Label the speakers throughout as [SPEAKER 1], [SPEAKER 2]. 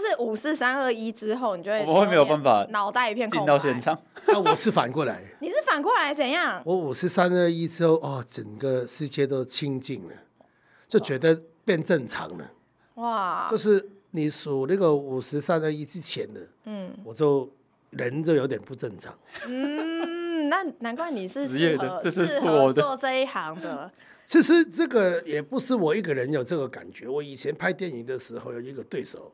[SPEAKER 1] 就是五四三二一之后，你就会
[SPEAKER 2] 我会没有办法
[SPEAKER 1] 脑袋一片空白。
[SPEAKER 2] 进到现场，
[SPEAKER 3] 那我是反过来，
[SPEAKER 1] 你是反过来怎样？
[SPEAKER 3] 我五四三二一之后，哦，整个世界都清静了，就觉得变正常了。
[SPEAKER 1] 哇！
[SPEAKER 3] 就是你数那个五十三二一之前的，嗯，我就人就有点不正常。
[SPEAKER 1] 嗯，那难怪你是
[SPEAKER 2] 适合适合
[SPEAKER 1] 做这一行的。
[SPEAKER 3] 其实这个也不是我一个人有这个感觉。我以前拍电影的时候有一个对手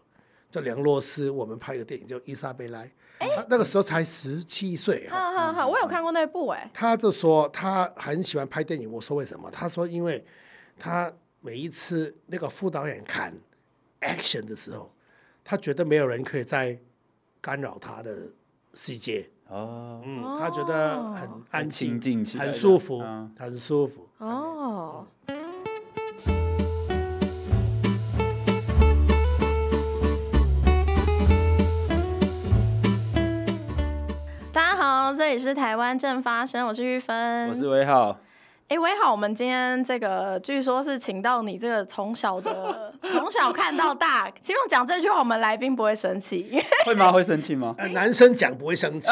[SPEAKER 3] 叫梁洛施，我们拍一个电影叫《伊莎贝拉》，他那个时候才十七岁。
[SPEAKER 1] 哈哈哈，我有看过那部哎。
[SPEAKER 3] 他就说他很喜欢拍电影。我说为什么？他说因为他每一次那个副导演看 action 的时候，他觉得没有人可以再干扰他的世界。哦，嗯，他觉得很安静，很舒服，很舒服。哦，
[SPEAKER 1] 这里是台湾正发生，我是玉芬，
[SPEAKER 2] 我是威浩。
[SPEAKER 1] 哎，威浩，我们今天这个据说是请到你这个从小的 从小看到大，希望讲这句话，我们来宾不会生气，
[SPEAKER 2] 会吗？会生气吗？
[SPEAKER 3] 呃，男生讲不会生气。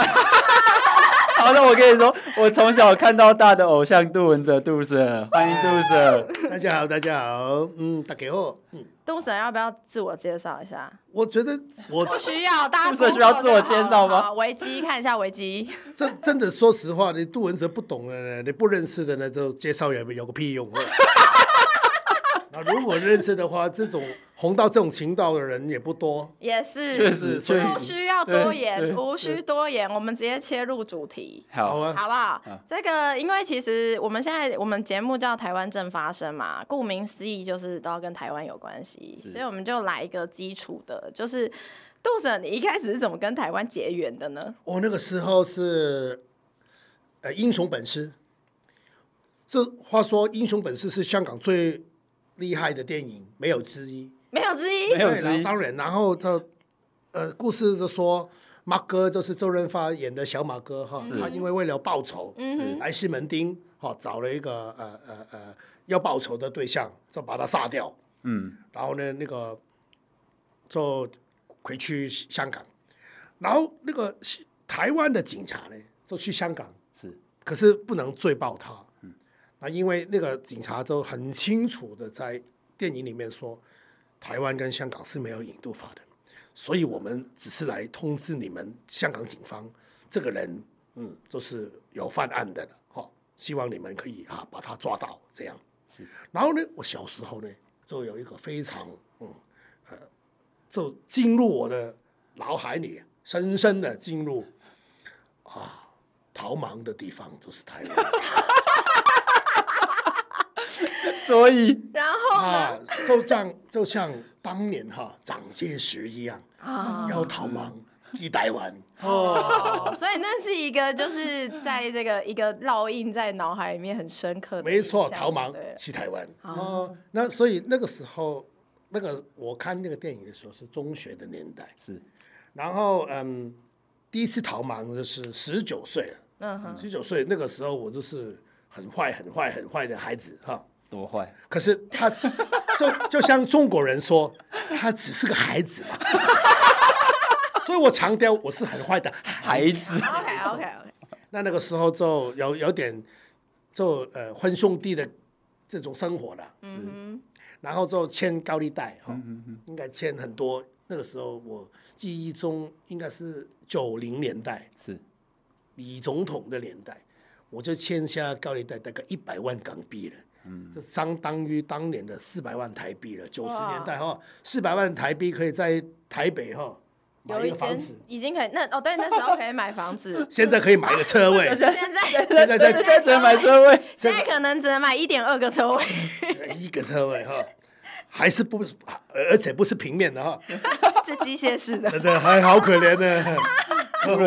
[SPEAKER 2] 好，那我跟你说，我从小看到大的偶像杜文泽，杜 Sir，欢迎杜 Sir。
[SPEAKER 3] 大家好，大家好，嗯，大家好，嗯，
[SPEAKER 1] 杜 Sir 要不要自我介绍一下？
[SPEAKER 3] 我觉得我
[SPEAKER 1] 不需要，大家
[SPEAKER 2] 杜 Sir 需要自我介绍吗？
[SPEAKER 1] 维基看一下维基。
[SPEAKER 3] 真真的，说实话，你杜文泽不懂的呢，你不认识的呢，就介绍也有个屁用。那如果认识的话，这种红到这种情道的人也不多，
[SPEAKER 1] 也是，
[SPEAKER 3] 确实，
[SPEAKER 1] 不需要多言，无需多言，我们直接切入主题，
[SPEAKER 2] 好啊，
[SPEAKER 1] 好不好？好，这个，因为其实我们现在我们节目叫台湾正发生嘛，顾名思义就是都要跟台湾有关系，所以我们就来一个基础的，就是杜 Sir，你一开始是怎么跟台湾结缘的呢？
[SPEAKER 3] 我那个时候是，呃，英雄本色。这话说，英雄本色是香港最。厉害的电影没有之一，
[SPEAKER 1] 没有之一，
[SPEAKER 2] 没有之一。
[SPEAKER 3] 当然，然后这呃，故事就说马哥就是周润发演的小马哥哈，他因为为了报仇，来西门町哈找了一个呃呃呃要报仇的对象，就把他杀掉。嗯，然后呢，那个就回去香港，然后那个台湾的警察呢就去香港，是，可是不能追报他。啊，因为那个警察就很清楚的在电影里面说，台湾跟香港是没有引渡法的，所以我们只是来通知你们香港警方，这个人，嗯，就是有犯案的了，哈，希望你们可以哈把他抓到，这样。是。然后呢，我小时候呢，就有一个非常，嗯，呃，就进入我的脑海里，深深的进入，啊，逃亡的地方就是台湾。
[SPEAKER 2] 所以，
[SPEAKER 1] 然后啊，
[SPEAKER 3] 就像就像当年哈蒋介石一样啊，要逃亡去台湾
[SPEAKER 1] 哦。所以那是一个就是在这个一个烙印在脑海里面很深刻的。
[SPEAKER 3] 没错，逃亡去台湾哦。那所以那个时候，那个我看那个电影的时候是中学的年代是。然后嗯，第一次逃亡的是十九岁了。嗯哼，十九岁那个时候我就是很坏、很坏、很坏的孩子哈。
[SPEAKER 2] 多坏！
[SPEAKER 3] 可是他 就就像中国人说，他只是个孩子嘛，所以我强调我是很坏的孩子。
[SPEAKER 1] OK OK OK。
[SPEAKER 3] 那那个时候就有有点就呃混兄弟的这种生活了，嗯，然后就欠高利贷哈，应该欠很多。那个时候我记忆中应该是九零年代，是李总统的年代，我就欠下高利贷大概一百万港币了。嗯，这相当于当年的四百万台币了。九十年代哈，四百万台币可以在台北哈买一个房子，
[SPEAKER 1] 已经可以。那哦，对，那时候可以买房子。
[SPEAKER 3] 现在可以买一个车位。
[SPEAKER 1] 现在
[SPEAKER 2] 现在现在只能买车位，
[SPEAKER 1] 现在可能只能买一点二个车位。
[SPEAKER 3] 一个车位哈，还是不，而且不是平面的哈，
[SPEAKER 1] 是机械式的。
[SPEAKER 3] 真的还好可怜呢。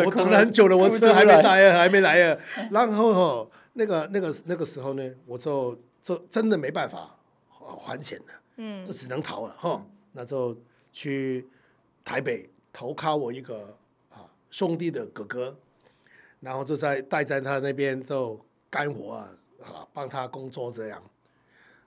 [SPEAKER 3] 我等了很久了，我车还没来啊，还没来啊。然后哈，那个那个那个时候呢，我就。就真的没办法还钱了，嗯，就只能逃了哈。那就去台北投靠我一个啊兄弟的哥哥，然后就在待在他那边就干活啊，啊帮他工作这样。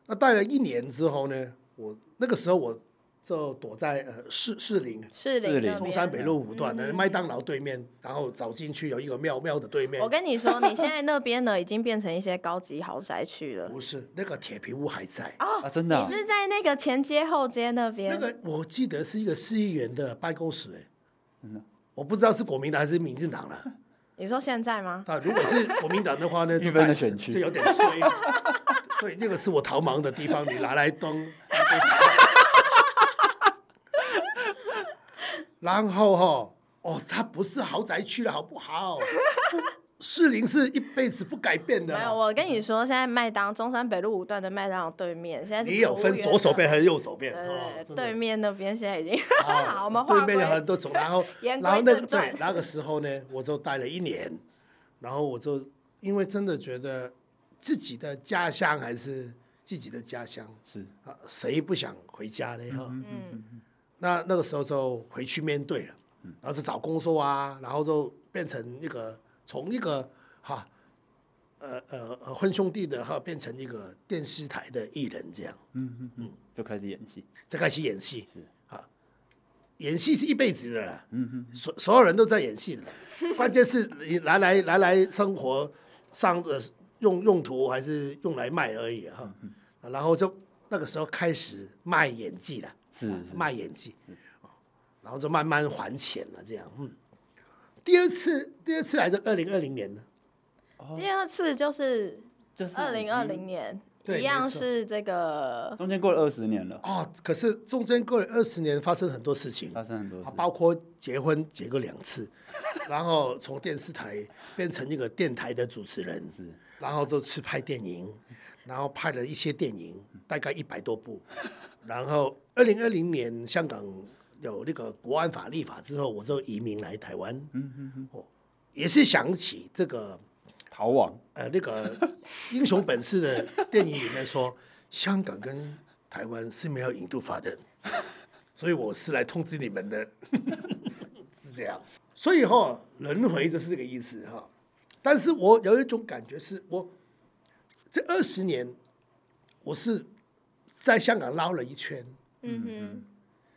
[SPEAKER 3] 那待了一年之后呢，我那个时候我就躲在呃士士林，
[SPEAKER 1] 士林
[SPEAKER 3] 中山北路五段的麦当劳对面，然后走进去有一个庙庙的对面。
[SPEAKER 1] 我跟你说，你现在那边呢，已经变成一些高级豪宅区了。
[SPEAKER 3] 不是，那个铁皮屋还在
[SPEAKER 1] 啊，
[SPEAKER 2] 真的。
[SPEAKER 1] 你是在那个前街后街那边？
[SPEAKER 3] 那个我记得是一个市议员的办公室，哎，我不知道是国民党还是民进党了。
[SPEAKER 1] 你说现在吗？
[SPEAKER 3] 啊，如果是国民党的话呢，
[SPEAKER 2] 这边的选区
[SPEAKER 3] 就有点衰。对，那个是我逃亡的地方，你拿来当。然后哈，哦，它不是豪宅区了，好不好？士林是一辈子不改变的。
[SPEAKER 1] 没有，我跟你说，现在麦当中山北路五段的麦当劳对面，现在
[SPEAKER 3] 你有分左手边还是右手边？
[SPEAKER 1] 对，对，对面那边现在已经 好，我们
[SPEAKER 3] 对面有很多种。然后，
[SPEAKER 1] 然
[SPEAKER 3] 后那个对那个时候呢，我就待了一年，然后我就因为真的觉得自己的家乡还是自己的家乡，
[SPEAKER 2] 是
[SPEAKER 3] 啊，谁不想回家呢？哈，
[SPEAKER 1] 嗯。
[SPEAKER 3] 那那个时候就回去面对了，然后就找工作啊，然后就变成一个从一个哈，呃呃呃混兄弟的哈，变成一个电视台的艺人这样，
[SPEAKER 2] 嗯嗯嗯，就开始演戏，
[SPEAKER 3] 就开始演戏，
[SPEAKER 2] 是。
[SPEAKER 3] 啊，演戏是一辈子的啦，
[SPEAKER 2] 嗯嗯，
[SPEAKER 3] 所所有人都在演戏的，关键是你来来来来生活上的用用途还是用来卖而已哈，然后就那个时候开始卖演技了。是，是卖演技，然后就慢慢还钱了，这样，嗯。第二次，第二次还是二零二零年呢？
[SPEAKER 1] 第二次就是就是二零二零年，一样是这个。
[SPEAKER 2] 中间过了二十年了。
[SPEAKER 3] 哦，可是中间过了二十年，发生很多事情，
[SPEAKER 2] 发生很多事，
[SPEAKER 3] 包括结婚结过两次，然后从电视台变成一个电台的主持人，是，然后就去拍电影，然后拍了一些电影，大概一百多部。然后，二零二零年香港有那个国安法立法之后，我就移民来台湾。嗯嗯嗯。哦，也是想起这个
[SPEAKER 2] 逃亡。
[SPEAKER 3] 呃，那个英雄本色的电影里面说，香港跟台湾是没有引渡法的，所以我是来通知你们的，是这样。所以哈、哦，轮回就是这个意思哈。但是我有一种感觉是，我这二十年我是。在香港捞了一圈，嗯哼，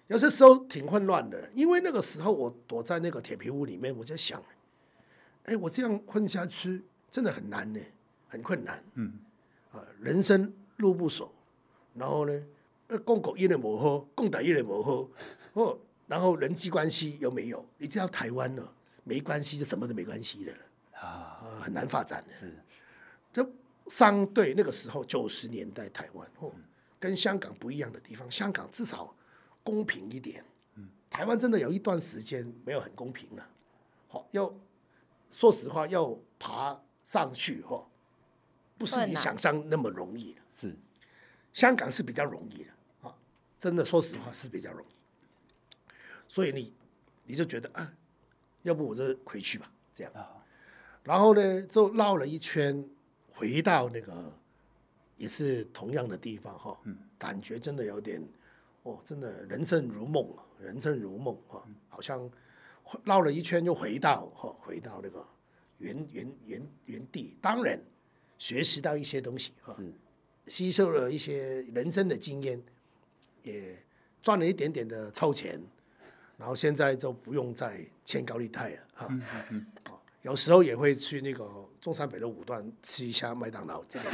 [SPEAKER 3] 有些时候挺混乱的，因为那个时候我躲在那个铁皮屋里面，我在想，哎，我这样混下去真的很难呢，很困难，嗯，啊，人生路不熟，然后呢，共狗一人磨合，共党一人磨合，哦，然后人际关系又没有，你知道台湾呢，没关系就什么都没关系的了，啊，很难发展的，是，就相对那个时候九十年代台湾，哦。跟香港不一样的地方，香港至少公平一点。台湾真的有一段时间没有很公平了。好，要说实话，要爬上去哈，不是你想象那么容易。是，香港是比较容易的啊，真的说实话是比较容易。所以你你就觉得啊，要不我就回去吧，这样。然后呢，就绕了一圈，回到那个。也是同样的地方哈，感觉真的有点，哦，真的人生如梦，人生如梦哈，好像绕了一圈又回到哈，回到那个原原原原地。当然，学习到一些东西哈，吸收了一些人生的经验，也赚了一点点的臭钱，然后现在就不用再欠高利贷了哈。有时候也会去那个中山北路五段吃一下麦当劳，这个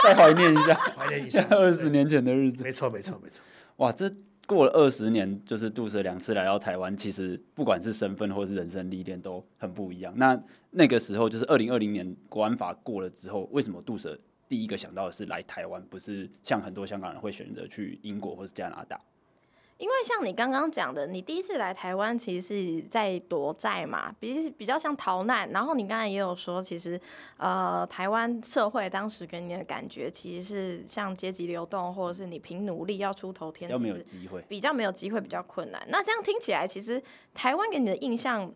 [SPEAKER 2] 再怀念一下，
[SPEAKER 3] 怀念一下
[SPEAKER 2] 二十年前的日子。
[SPEAKER 3] 没错，没错，没错。
[SPEAKER 2] 哇，这过了二十年，就是杜 Sir 两次来到台湾，其实不管是身份或是人生历练都很不一样。那那个时候就是二零二零年国安法过了之后，为什么杜 Sir 第一个想到的是来台湾，不是像很多香港人会选择去英国或是加拿大？
[SPEAKER 1] 因为像你刚刚讲的，你第一次来台湾其实是在躲债嘛，比比较像逃难。然后你刚才也有说，其实呃，台湾社会当时给你的感觉，其实是像阶级流动，或者是你凭努力要出头天，
[SPEAKER 2] 比较没有机会，
[SPEAKER 1] 比较没有机会，比较困难。那这样听起来，其实台湾给你的印象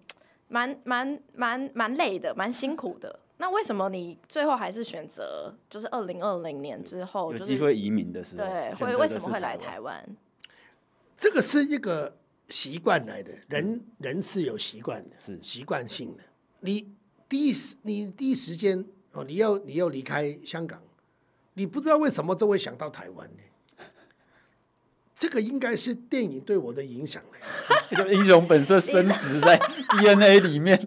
[SPEAKER 1] 蛮蛮蛮蛮累的，蛮辛苦的。那为什么你最后还是选择，就是二零二零年之后，
[SPEAKER 2] 有机会移民的时候，
[SPEAKER 1] 对，会为什么会来台湾？
[SPEAKER 3] 这个是一个习惯来的，人人是有习惯的，是习惯性的。你第一时，你第一时间哦，你要你要离开香港，你不知道为什么就会想到台湾呢？这个应该是电影对我的影响
[SPEAKER 2] 嘞。就英雄本色深植在 DNA 里面。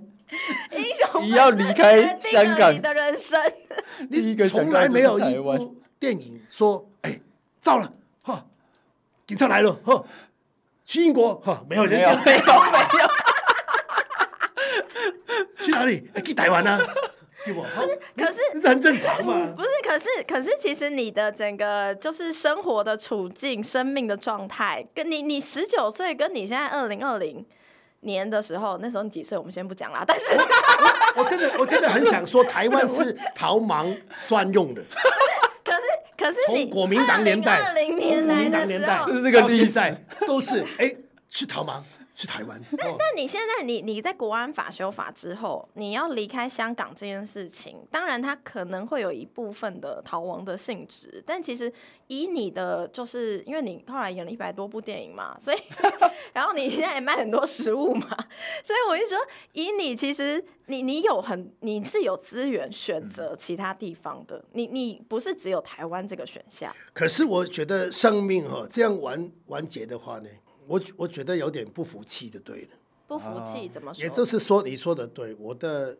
[SPEAKER 1] 英雄
[SPEAKER 2] 你要离开香港
[SPEAKER 1] 你的人生，
[SPEAKER 3] 你从来没有一部电影说，哎，糟了，哈，警察来了，哈，去英国，哈，没有人讲，
[SPEAKER 2] 没有，没有，
[SPEAKER 3] 去哪里？哎，去台湾呢？
[SPEAKER 1] 不是，可是
[SPEAKER 3] 这很正常嘛。
[SPEAKER 1] 不是，可是，可是，其实你的整个就是生活的处境、生命的状态，跟你，你十九岁，跟你现在二零二零年的时候，那时候你几岁？我们先不讲啦。但是
[SPEAKER 3] 我，我真的，我真的很想说，台湾是 逃亡专用的。
[SPEAKER 1] 可是，从
[SPEAKER 3] 国民党年代，
[SPEAKER 1] 二零年代的时候，
[SPEAKER 3] 到现在都是哎，去逃亡。去台湾。
[SPEAKER 1] 那那你现在你你在国安法修法之后，你要离开香港这件事情，当然它可能会有一部分的逃亡的性质，但其实以你的就是因为你后来演了一百多部电影嘛，所以 然后你现在也卖很多食物嘛，所以我就说，以你其实你你有很你是有资源选择其他地方的，你你不是只有台湾这个选项。
[SPEAKER 3] 可是我觉得生命哈这样完完结的话呢？我我觉得有点不服气就对了。
[SPEAKER 1] 不服气怎么说？
[SPEAKER 3] 也就是说，你说的对。我的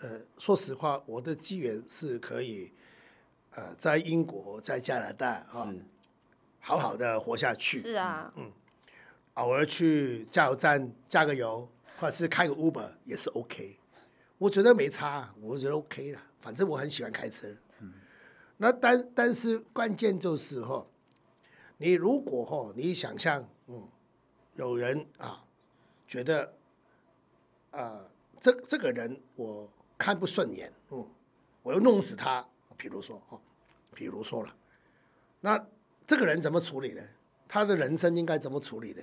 [SPEAKER 3] 呃，说实话，我的机缘是可以呃，在英国、在加拿大啊，好好的活下去。
[SPEAKER 1] 是啊，
[SPEAKER 3] 嗯，偶尔去加油站加个油，或者是开个 Uber 也是 OK。我觉得没差，我觉得 OK 了。反正我很喜欢开车。嗯，那但但是关键就是哈，你如果哈，你想象嗯。有人啊，觉得啊，这这个人我看不顺眼，嗯，我要弄死他。比如说哈，比如说了，那这个人怎么处理呢？他的人生应该怎么处理呢？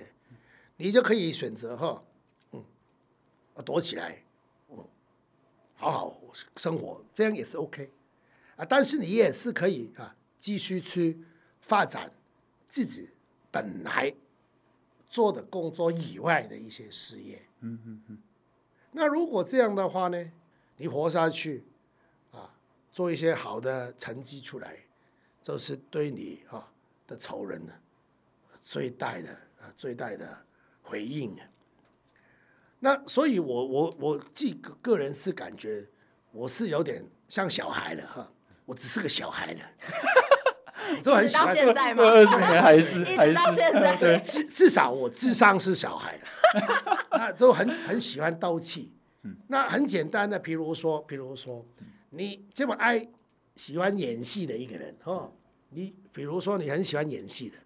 [SPEAKER 3] 你就可以选择哈，嗯，躲起来，嗯，好好生活，这样也是 OK 啊。但是你也是可以啊，继续去发展自己本来。做的工作以外的一些事业，嗯嗯嗯。那如果这样的话呢，你活下去，啊，做一些好的成绩出来，就是对你啊的仇人呢最大的啊最大的回应啊。那所以我，我我我自己个人是感觉我是有点像小孩了哈，我只是个小孩了。都很喜欢，
[SPEAKER 1] 到现在吗？
[SPEAKER 2] 二十年还是
[SPEAKER 1] 一直到现在，
[SPEAKER 2] 对，
[SPEAKER 3] 至至少我智商是小孩的，那都很很喜欢斗气。那很简单的，比如说，比如说，你这么爱喜欢演戏的一个人哦，你比如说你很喜欢演戏的，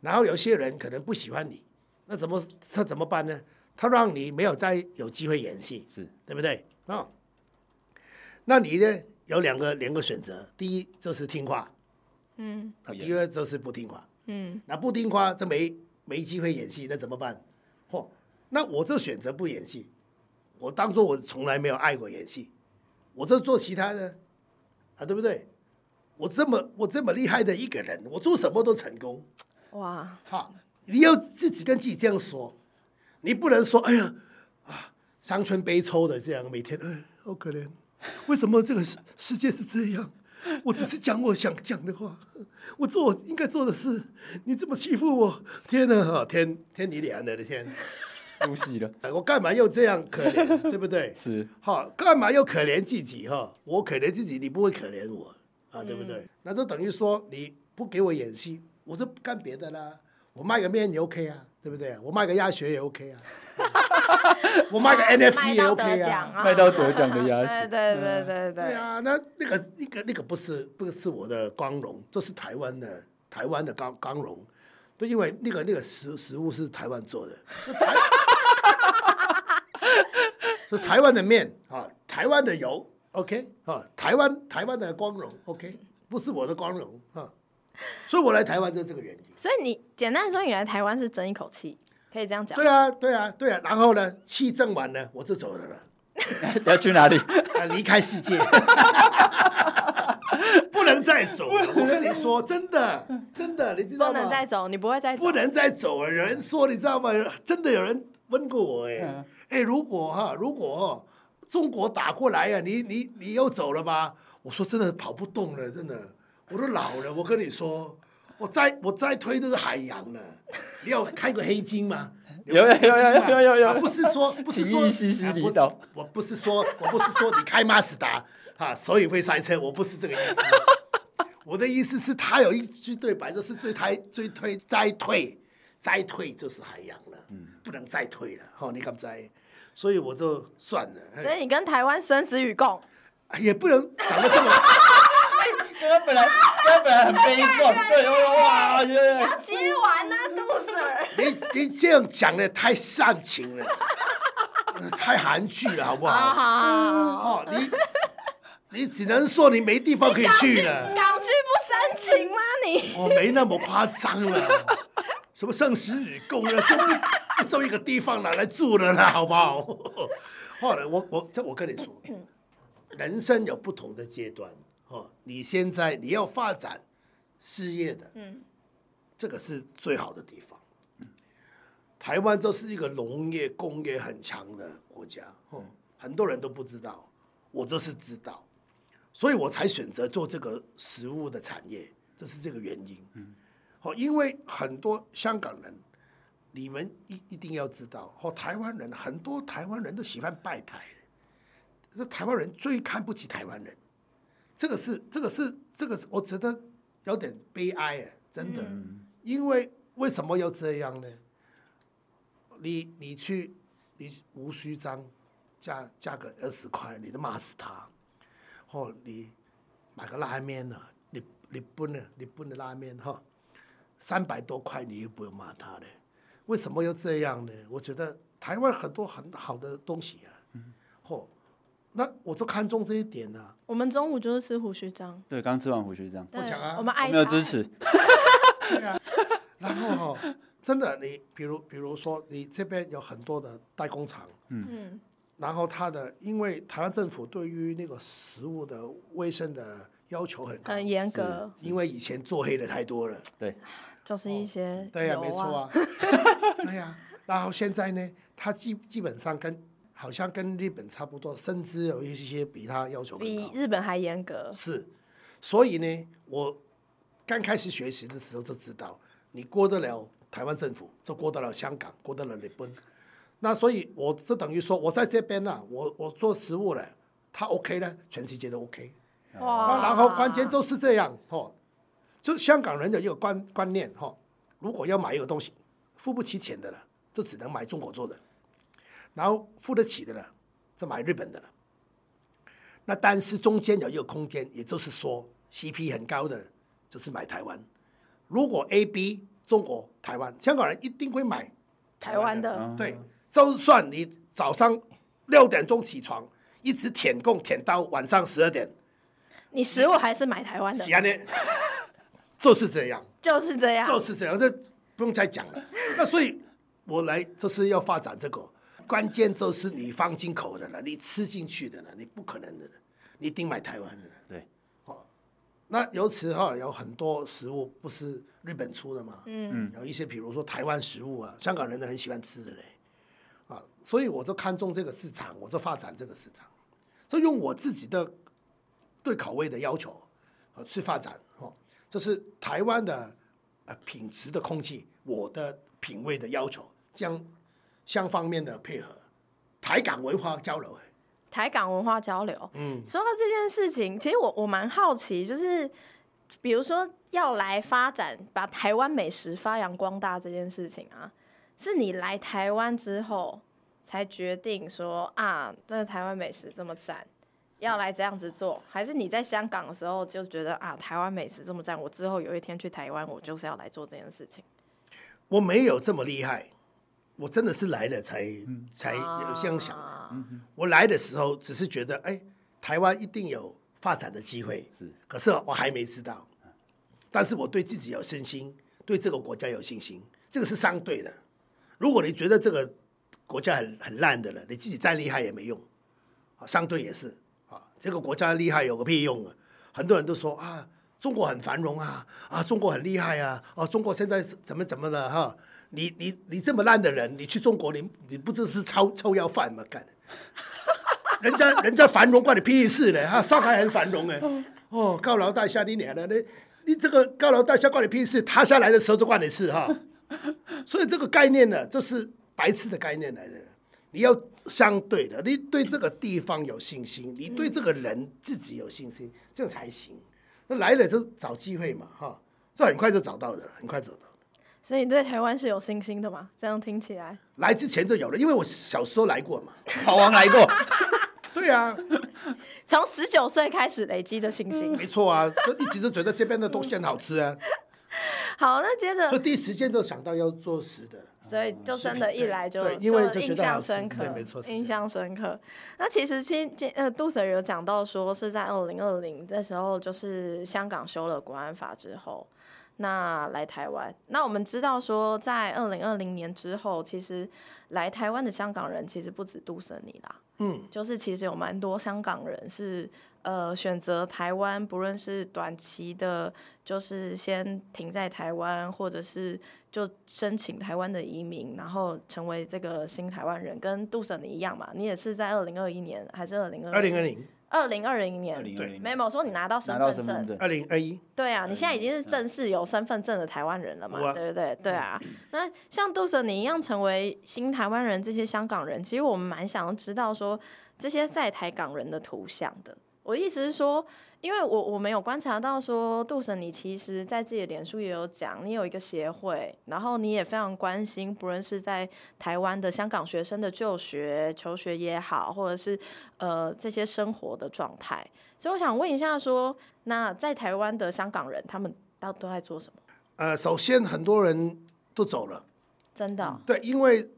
[SPEAKER 3] 然后有些人可能不喜欢你，那怎么他怎么办呢？他让你没有再有机会演戏，
[SPEAKER 2] 是
[SPEAKER 3] 对不对？哦，那你呢有两个两个选择，第一就是听话。嗯，啊，第二就是不听话。嗯，那不听话，这没没机会演戏，那怎么办？嚯、哦，那我就选择不演戏，我当做我从来没有爱过演戏，我就做其他的，啊，对不对？我这么我这么厉害的一个人，我做什么都成功。哇，哈，你要自己跟自己这样说，你不能说，哎呀，啊，伤春悲秋的这样每天，哎，好可怜，为什么这个世世界是这样？我只是讲我想讲的话，我做我应该做的事。你这么欺负我，天哪！天天你脸的天，
[SPEAKER 2] 入戏了。
[SPEAKER 3] 我干嘛又这样可怜，对不对？
[SPEAKER 2] 是。
[SPEAKER 3] 好，干嘛又可怜自己？哈，我可怜自己，你不会可怜我啊，对不对？嗯、那就等于说你不给我演戏，我就干别的啦。我卖个面也 OK 啊，对不对？我卖个鸭血也 OK 啊。我卖个 NFT 也 OK 啊，
[SPEAKER 2] 卖到得奖的鸭
[SPEAKER 1] 血，对对对对对。
[SPEAKER 3] 对啊，那那个那个那个不是不是我的光荣，这是台湾的台湾的光光荣，都，因为那个那个食食物是台湾做的，是台，是台湾的面啊，台湾的油，OK 啊，台湾台湾的光荣，OK，不是我的光荣啊，所以我来台湾就是这个原因。
[SPEAKER 1] 所以你简单说，你来台湾是争一口气。可以这样讲。
[SPEAKER 3] 对啊，对啊，对啊。然后呢，气挣完了，我就走了了。
[SPEAKER 2] 要去哪里？
[SPEAKER 3] 离开世界，不能再走了。我跟你说，真的，真的，你知道吗？
[SPEAKER 1] 不能再走，你不会再走。
[SPEAKER 3] 不能再走了。有人说，你知道吗？真的有人问过我，哎，哎，如果哈，如果中国打过来呀，你你你又走了吧？我说真的跑不动了，真的，我都老了。我跟你说。我再我再推都是海洋了。你有看过黑金吗？
[SPEAKER 2] 有有有有有有有。
[SPEAKER 3] 不是说不是说
[SPEAKER 2] 西西里岛，
[SPEAKER 3] 我不是说我不是说你开马自达啊，所以会塞车，我不是这个意思。我的意思是，他有一句对白，就是最推最推再退再退就是海洋了，嗯，不能再退了。好，你敢不在？所以我就算了。
[SPEAKER 1] 所以你跟台湾生死与共，
[SPEAKER 3] 也不能讲得这么。
[SPEAKER 2] 刚刚本来刚刚本来很悲壮，对哇，
[SPEAKER 1] 要接完呢，杜 Sir。
[SPEAKER 3] 你你这样讲的太煽情了，太韩剧了，好不好？哦，你你只能说你没地方可以去了。
[SPEAKER 1] 港剧不煽情吗？你
[SPEAKER 3] 我没那么夸张了，什么生死与共了，就不就一个地方拿来住了啦，好不好？后来我我这我跟你说，人生有不同的阶段。哦，你现在你要发展事业的，嗯，这个是最好的地方。台湾就是一个农业工业很强的国家，哦，很多人都不知道，我就是知道，所以我才选择做这个食物的产业，这是这个原因。嗯，哦，因为很多香港人，你们一一定要知道，哦，台湾人很多台湾人都喜欢拜台，这台湾人最看不起台湾人。这个是，这个是，这个是，我觉得有点悲哀哎，真的，嗯、因为为什么要这样呢？你你去，你无须章加加个二十块，你都骂死他。哦，你买个拉面呢，你日本的日本的拉面哈，三百多块你又不用骂他嘞，为什么要这样呢？我觉得台湾很多很好的东西啊，嗯，哦。那我就看中这一点呢、啊。
[SPEAKER 1] 我们中午就是吃胡须张。
[SPEAKER 2] 对，刚吃完胡须张。
[SPEAKER 1] 对
[SPEAKER 3] 我想啊，
[SPEAKER 1] 我们爱
[SPEAKER 2] 我没有支持。
[SPEAKER 3] 对啊。然后哈，真的，你比如比如说，你这边有很多的代工厂。嗯。然后它的，因为台湾政府对于那个食物的卫生的要求很高。
[SPEAKER 1] 很严格。
[SPEAKER 3] 因为以前做黑的太多了。
[SPEAKER 2] 对。
[SPEAKER 1] 就是一些、
[SPEAKER 3] 哦。对呀、啊，没错啊。对呀、啊。然后现在呢，它基基本上跟。好像跟日本差不多，甚至有一些比他要求
[SPEAKER 1] 比日本还严格。
[SPEAKER 3] 是，所以呢，我刚开始学习的时候就知道，你过得了台湾政府，就过得了香港，过得了日本。那所以我就等于说，我在这边呢、啊，我我做食物了，他 OK 呢，全世界都 OK。哇！那然后关键就是这样哦，就香港人有一个观观念哈，如果要买一个东西，付不起钱的了，就只能买中国做的。然后付得起的呢，就买日本的了。那但是中间有一个空间，也就是说 CP 很高的，就是买台湾。如果 A、B 中国、台湾，香港人一定会买
[SPEAKER 1] 台湾的。
[SPEAKER 3] 的对，就算你早上六点钟起床，一直舔供舔到晚上十二点，
[SPEAKER 1] 你食物还是买台湾的。
[SPEAKER 3] 呢，就是这样，
[SPEAKER 1] 就是这样，
[SPEAKER 3] 就是这样，这不用再讲了。那所以我来就是要发展这个。关键就是你放进口的了，你吃进去的了，你不可能的，你一定买台湾的。
[SPEAKER 2] 对，
[SPEAKER 3] 好，那由此哈有很多食物不是日本出的嘛，
[SPEAKER 1] 嗯，
[SPEAKER 3] 有一些比如说台湾食物啊，香港人都很喜欢吃的嘞，啊，所以我就看中这个市场，我就发展这个市场，就用我自己的对口味的要求啊去发展，哦，这是台湾的呃品质的空气，我的品味的要求，将。相方面的配合，台港文化交流。
[SPEAKER 1] 台港文化交流，
[SPEAKER 3] 嗯，
[SPEAKER 1] 说到这件事情，其实我我蛮好奇，就是比如说要来发展，把台湾美食发扬光大这件事情啊，是你来台湾之后才决定说啊，这台湾美食这么赞，要来这样子做，还是你在香港的时候就觉得啊，台湾美食这么赞，我之后有一天去台湾，我就是要来做这件事情。
[SPEAKER 3] 我没有这么厉害。我真的是来了才、嗯、才有这样想的。啊、我来的时候只是觉得，哎，台湾一定有发展的机会。是，可是我还没知道。但是我对自己有信心，对这个国家有信心。这个是相对的。如果你觉得这个国家很很烂的了，你自己再厉害也没用。啊，相对也是。啊，这个国家厉害有个屁用啊！很多人都说啊，中国很繁荣啊，啊，中国很厉害啊，啊，中国现在怎么怎么了哈？你你你这么烂的人，你去中国，你你不就是臭臭要饭吗？干，人家人家繁荣关你屁事嘞！哈，上海很繁荣哎，哦，高楼大厦你娘的，你你这个高楼大厦关你屁事，塌下来的时候就关你事哈。所以这个概念呢，就是白痴的概念来的。你要相对的，你对这个地方有信心，你对这个人自己有信心，这样才行。那来了就找机会嘛，哈，这很快就找到的，很快找到。
[SPEAKER 1] 所以你对台湾是有信心的吗？这样听起来，
[SPEAKER 3] 来之前就有了，因为我小时候来过嘛，
[SPEAKER 2] 好王来过。
[SPEAKER 3] 对啊，
[SPEAKER 1] 从十九岁开始累积的信心，
[SPEAKER 3] 没错啊，就一直都觉得这边的东西很好吃啊。
[SPEAKER 1] 好，那接着，
[SPEAKER 3] 所以第一时间就想到要做食的，
[SPEAKER 1] 所以就真的，一来就
[SPEAKER 3] 因为
[SPEAKER 1] 就印象深刻，
[SPEAKER 3] 没错，
[SPEAKER 1] 印象深刻。那其实，今今呃，杜 Sir 有讲到说，是在二零二零的时候，就是香港修了国安法之后。那来台湾，那我们知道说，在二零二零年之后，其实来台湾的香港人其实不止杜 Sir 你啦，嗯，就是其实有蛮多香港人是呃选择台湾，不论是短期的，就是先停在台湾，或者是就申请台湾的移民，然后成为这个新台湾人，跟杜 Sir 你一样嘛，你也是在二零二一年还是二零二
[SPEAKER 3] 二零二零？
[SPEAKER 1] 二零二零年，对，没有说你拿到身份证。
[SPEAKER 3] 二零二一，
[SPEAKER 1] 对啊，你现在已经是正式有身份证的台湾人了嘛？对不对？对啊。那像杜 Sir 你一样成为新台湾人，这些香港人，其实我们蛮想要知道说这些在台港人的图像的。我的意思是说。因为我我没有观察到说，杜 Sir 你其实在自己的脸书也有讲，你有一个协会，然后你也非常关心，不论是在台湾的香港学生的就学、求学也好，或者是呃这些生活的状态。所以我想问一下说，那在台湾的香港人，他们都都在做什么？
[SPEAKER 3] 呃，首先很多人都走了，
[SPEAKER 1] 真的、哦？
[SPEAKER 3] 对，因为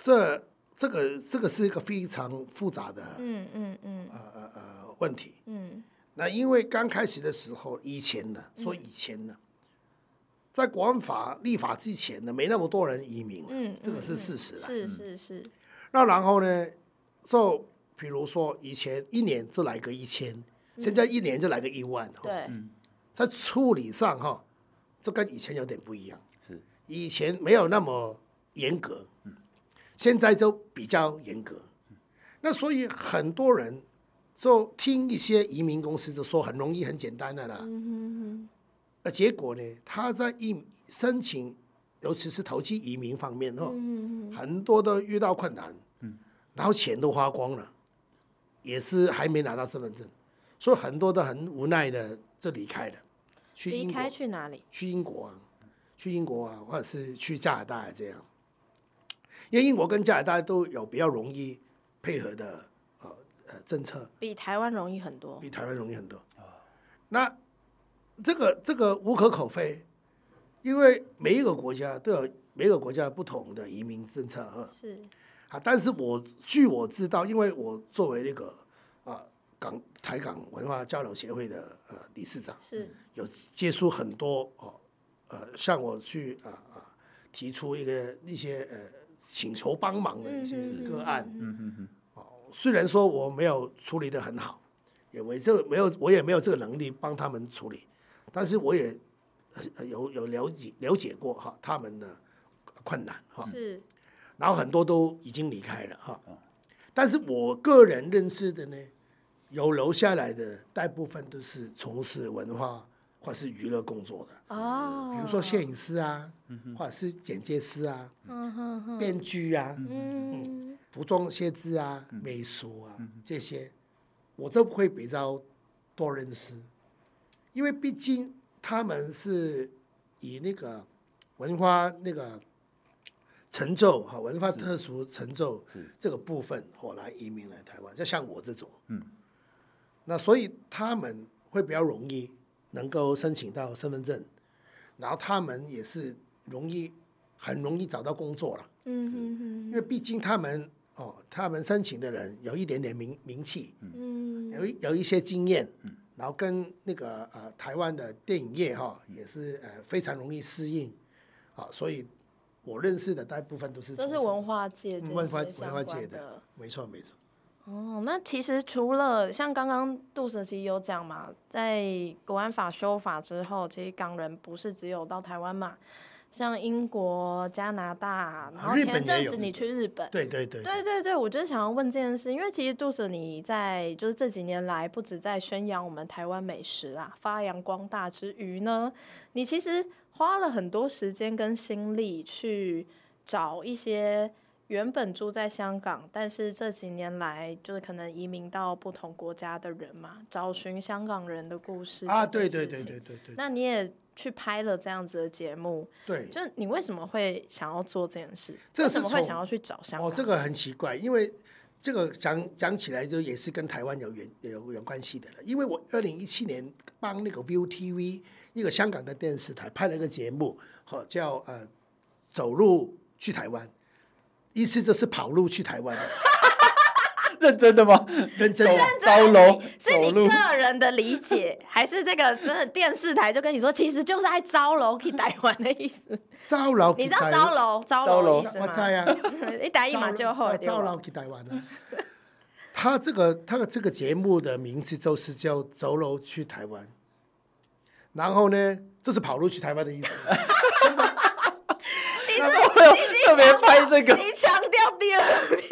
[SPEAKER 3] 这这个这个是一个非常复杂的，
[SPEAKER 1] 嗯嗯嗯，
[SPEAKER 3] 呃呃呃问题，
[SPEAKER 1] 嗯。
[SPEAKER 3] 那因为刚开始的时候，以前呢，说以前呢，在国安法立法之前呢，没那么多人移民，
[SPEAKER 1] 嗯，
[SPEAKER 3] 这个是事实了。
[SPEAKER 1] 是是是。
[SPEAKER 3] 那然后呢，就比如说以前一年就来个一千，现在一年就来个一万，
[SPEAKER 1] 对。
[SPEAKER 3] 在处理上哈，就跟以前有点不一样。是以前没有那么严格，现在就比较严格。那所以很多人。就听一些移民公司就说很容易很简单的啦，那结果呢，他在移申请，尤其是投机移民方面哦，很多都遇到困难，然后钱都花光了，也是还没拿到身份证，所以很多都很无奈的就离开了，去英国，
[SPEAKER 1] 离开去哪里？
[SPEAKER 3] 去英国啊，去英国啊，或者是去加拿大这样，因为英国跟加拿大都有比较容易配合的。政策
[SPEAKER 1] 比台湾容易很多，
[SPEAKER 3] 比台湾容易很多。那这个这个无可厚非，因为每一个国家都有每一个国家不同的移民政策哈。
[SPEAKER 1] 是
[SPEAKER 3] 啊，但是我据我知道，因为我作为那个啊港台港文化交流协会的呃理事长，
[SPEAKER 1] 是
[SPEAKER 3] 有接触很多哦呃向我去啊啊提出一个一些呃请求帮忙的一些个案。嗯嗯嗯。嗯虽然说我没有处理得很好，也没这个没有我也没有这个能力帮他们处理，但是我也有有了解了解过哈他们的困难哈，
[SPEAKER 1] 是，
[SPEAKER 3] 然后很多都已经离开了哈，但是我个人认识的呢，有留下来的大部分都是从事文化或者是娱乐工作的。
[SPEAKER 1] 哦，
[SPEAKER 3] 比如说摄影师啊，或者是剪接师啊，编剧啊，嗯。服装设计啊，美术啊，这些我都会比较多认识，因为毕竟他们是以那个文化那个成就哈，文化特殊成就这个部分后来移民来台湾，就像我这种，嗯，那所以他们会比较容易能够申请到身份证，然后他们也是容易很容易找到工作了，嗯嗯嗯，因为毕竟他们。哦，他们申请的人有一点点名名气，嗯，有有一些经验，嗯，然后跟那个呃台湾的电影业哈、哦、也是呃非常容易适应，啊、哦，所以我认识的大部分都是
[SPEAKER 1] 都是文化界
[SPEAKER 3] 文化文化界的，没错没错。
[SPEAKER 1] 哦，那其实除了像刚刚杜其实有讲嘛，在国安法修法之后，其实港人不是只有到台湾嘛。像英国、加拿大，然后前阵子你去日本，
[SPEAKER 3] 对对对，
[SPEAKER 1] 对对对，我就是想要问这件事，因为其实杜 Sir 你在就是这几年来，不止在宣扬我们台湾美食啊，发扬光大之余呢，你其实花了很多时间跟心力去找一些原本住在香港，但是这几年来就是可能移民到不同国家的人嘛，找寻香港人的故事
[SPEAKER 3] 啊，对对对对对对，
[SPEAKER 1] 那你也。去拍了这样子的节目，
[SPEAKER 3] 对，
[SPEAKER 1] 就你为什么会想要做这件事？为什么会想要去找香港？
[SPEAKER 3] 哦，这个很奇怪，因为这个讲讲起来就也是跟台湾有缘有有关系的了。因为我二零一七年帮那个 ViuTV 一个香港的电视台拍了一个节目，哈，叫呃走路去台湾，意思就是跑路去台湾。
[SPEAKER 2] 认真的吗？
[SPEAKER 3] 认真的。
[SPEAKER 2] 招楼
[SPEAKER 1] 是你个人的理解，还是这个真的电视台就跟你说，其实就是爱招楼去台湾的意思？
[SPEAKER 3] 招楼，
[SPEAKER 1] 你知道招楼招楼意思吗？
[SPEAKER 3] 我知啊，
[SPEAKER 1] 一打一码就好。
[SPEAKER 3] 招楼去台湾啊！他这个他的这个节目的名字就是叫“走楼去台湾”，然后呢，就是跑路去台湾的意思。
[SPEAKER 1] 你特
[SPEAKER 2] 别拍这个，
[SPEAKER 1] 你强调第二遍。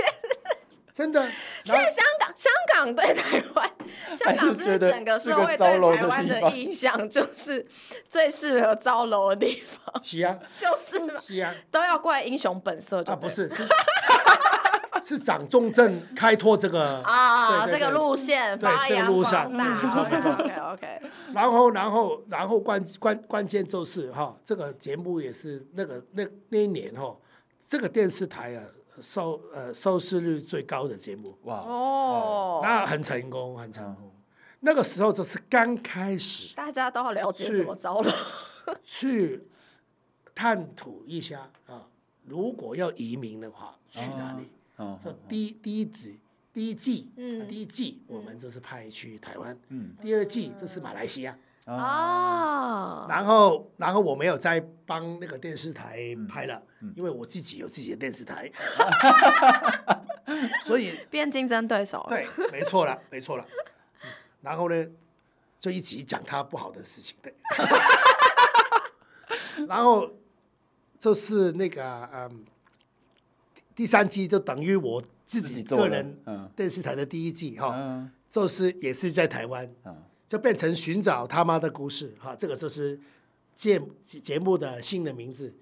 [SPEAKER 3] 真的，
[SPEAKER 1] 现在香港香港对台湾，香港是整个社会对台湾的印象就是最适合招楼的地方。
[SPEAKER 3] 是啊，
[SPEAKER 1] 就是嘛，
[SPEAKER 3] 是啊，
[SPEAKER 1] 都要怪英雄本色
[SPEAKER 3] 啊，不是，是 是蒋中正开拓这个
[SPEAKER 1] 啊这个路线，
[SPEAKER 3] 对这个路上，
[SPEAKER 1] 没错没错，OK OK。
[SPEAKER 3] 然后然后然后关关关键就是哈，这个节目也是那个那那一年哈，这个电视台啊。收呃收视率最高的节目。哇哦，那很成功，很成功。那个时候就是刚开始，
[SPEAKER 1] 大家都要了解怎么着了，
[SPEAKER 3] 去探讨一下啊，如果要移民的话，去哪里？哦，说第第一季第一季，嗯，第一季我们就是派去台湾，嗯，第二季就是马来西亚。
[SPEAKER 1] 哦，
[SPEAKER 3] 然后，然后我没有再帮那个电视台拍了，嗯、因为我自己有自己的电视台，所以
[SPEAKER 1] 变竞争对手了。
[SPEAKER 3] 对，没错了，没错了。然后呢，就一直讲他不好的事情，对。然后就是那个嗯，第三季就等于我自己个人电视台的第一季哈，嗯、就是也是在台湾。嗯就变成寻找他妈的故事，哈，这个就是节节目的新的名字。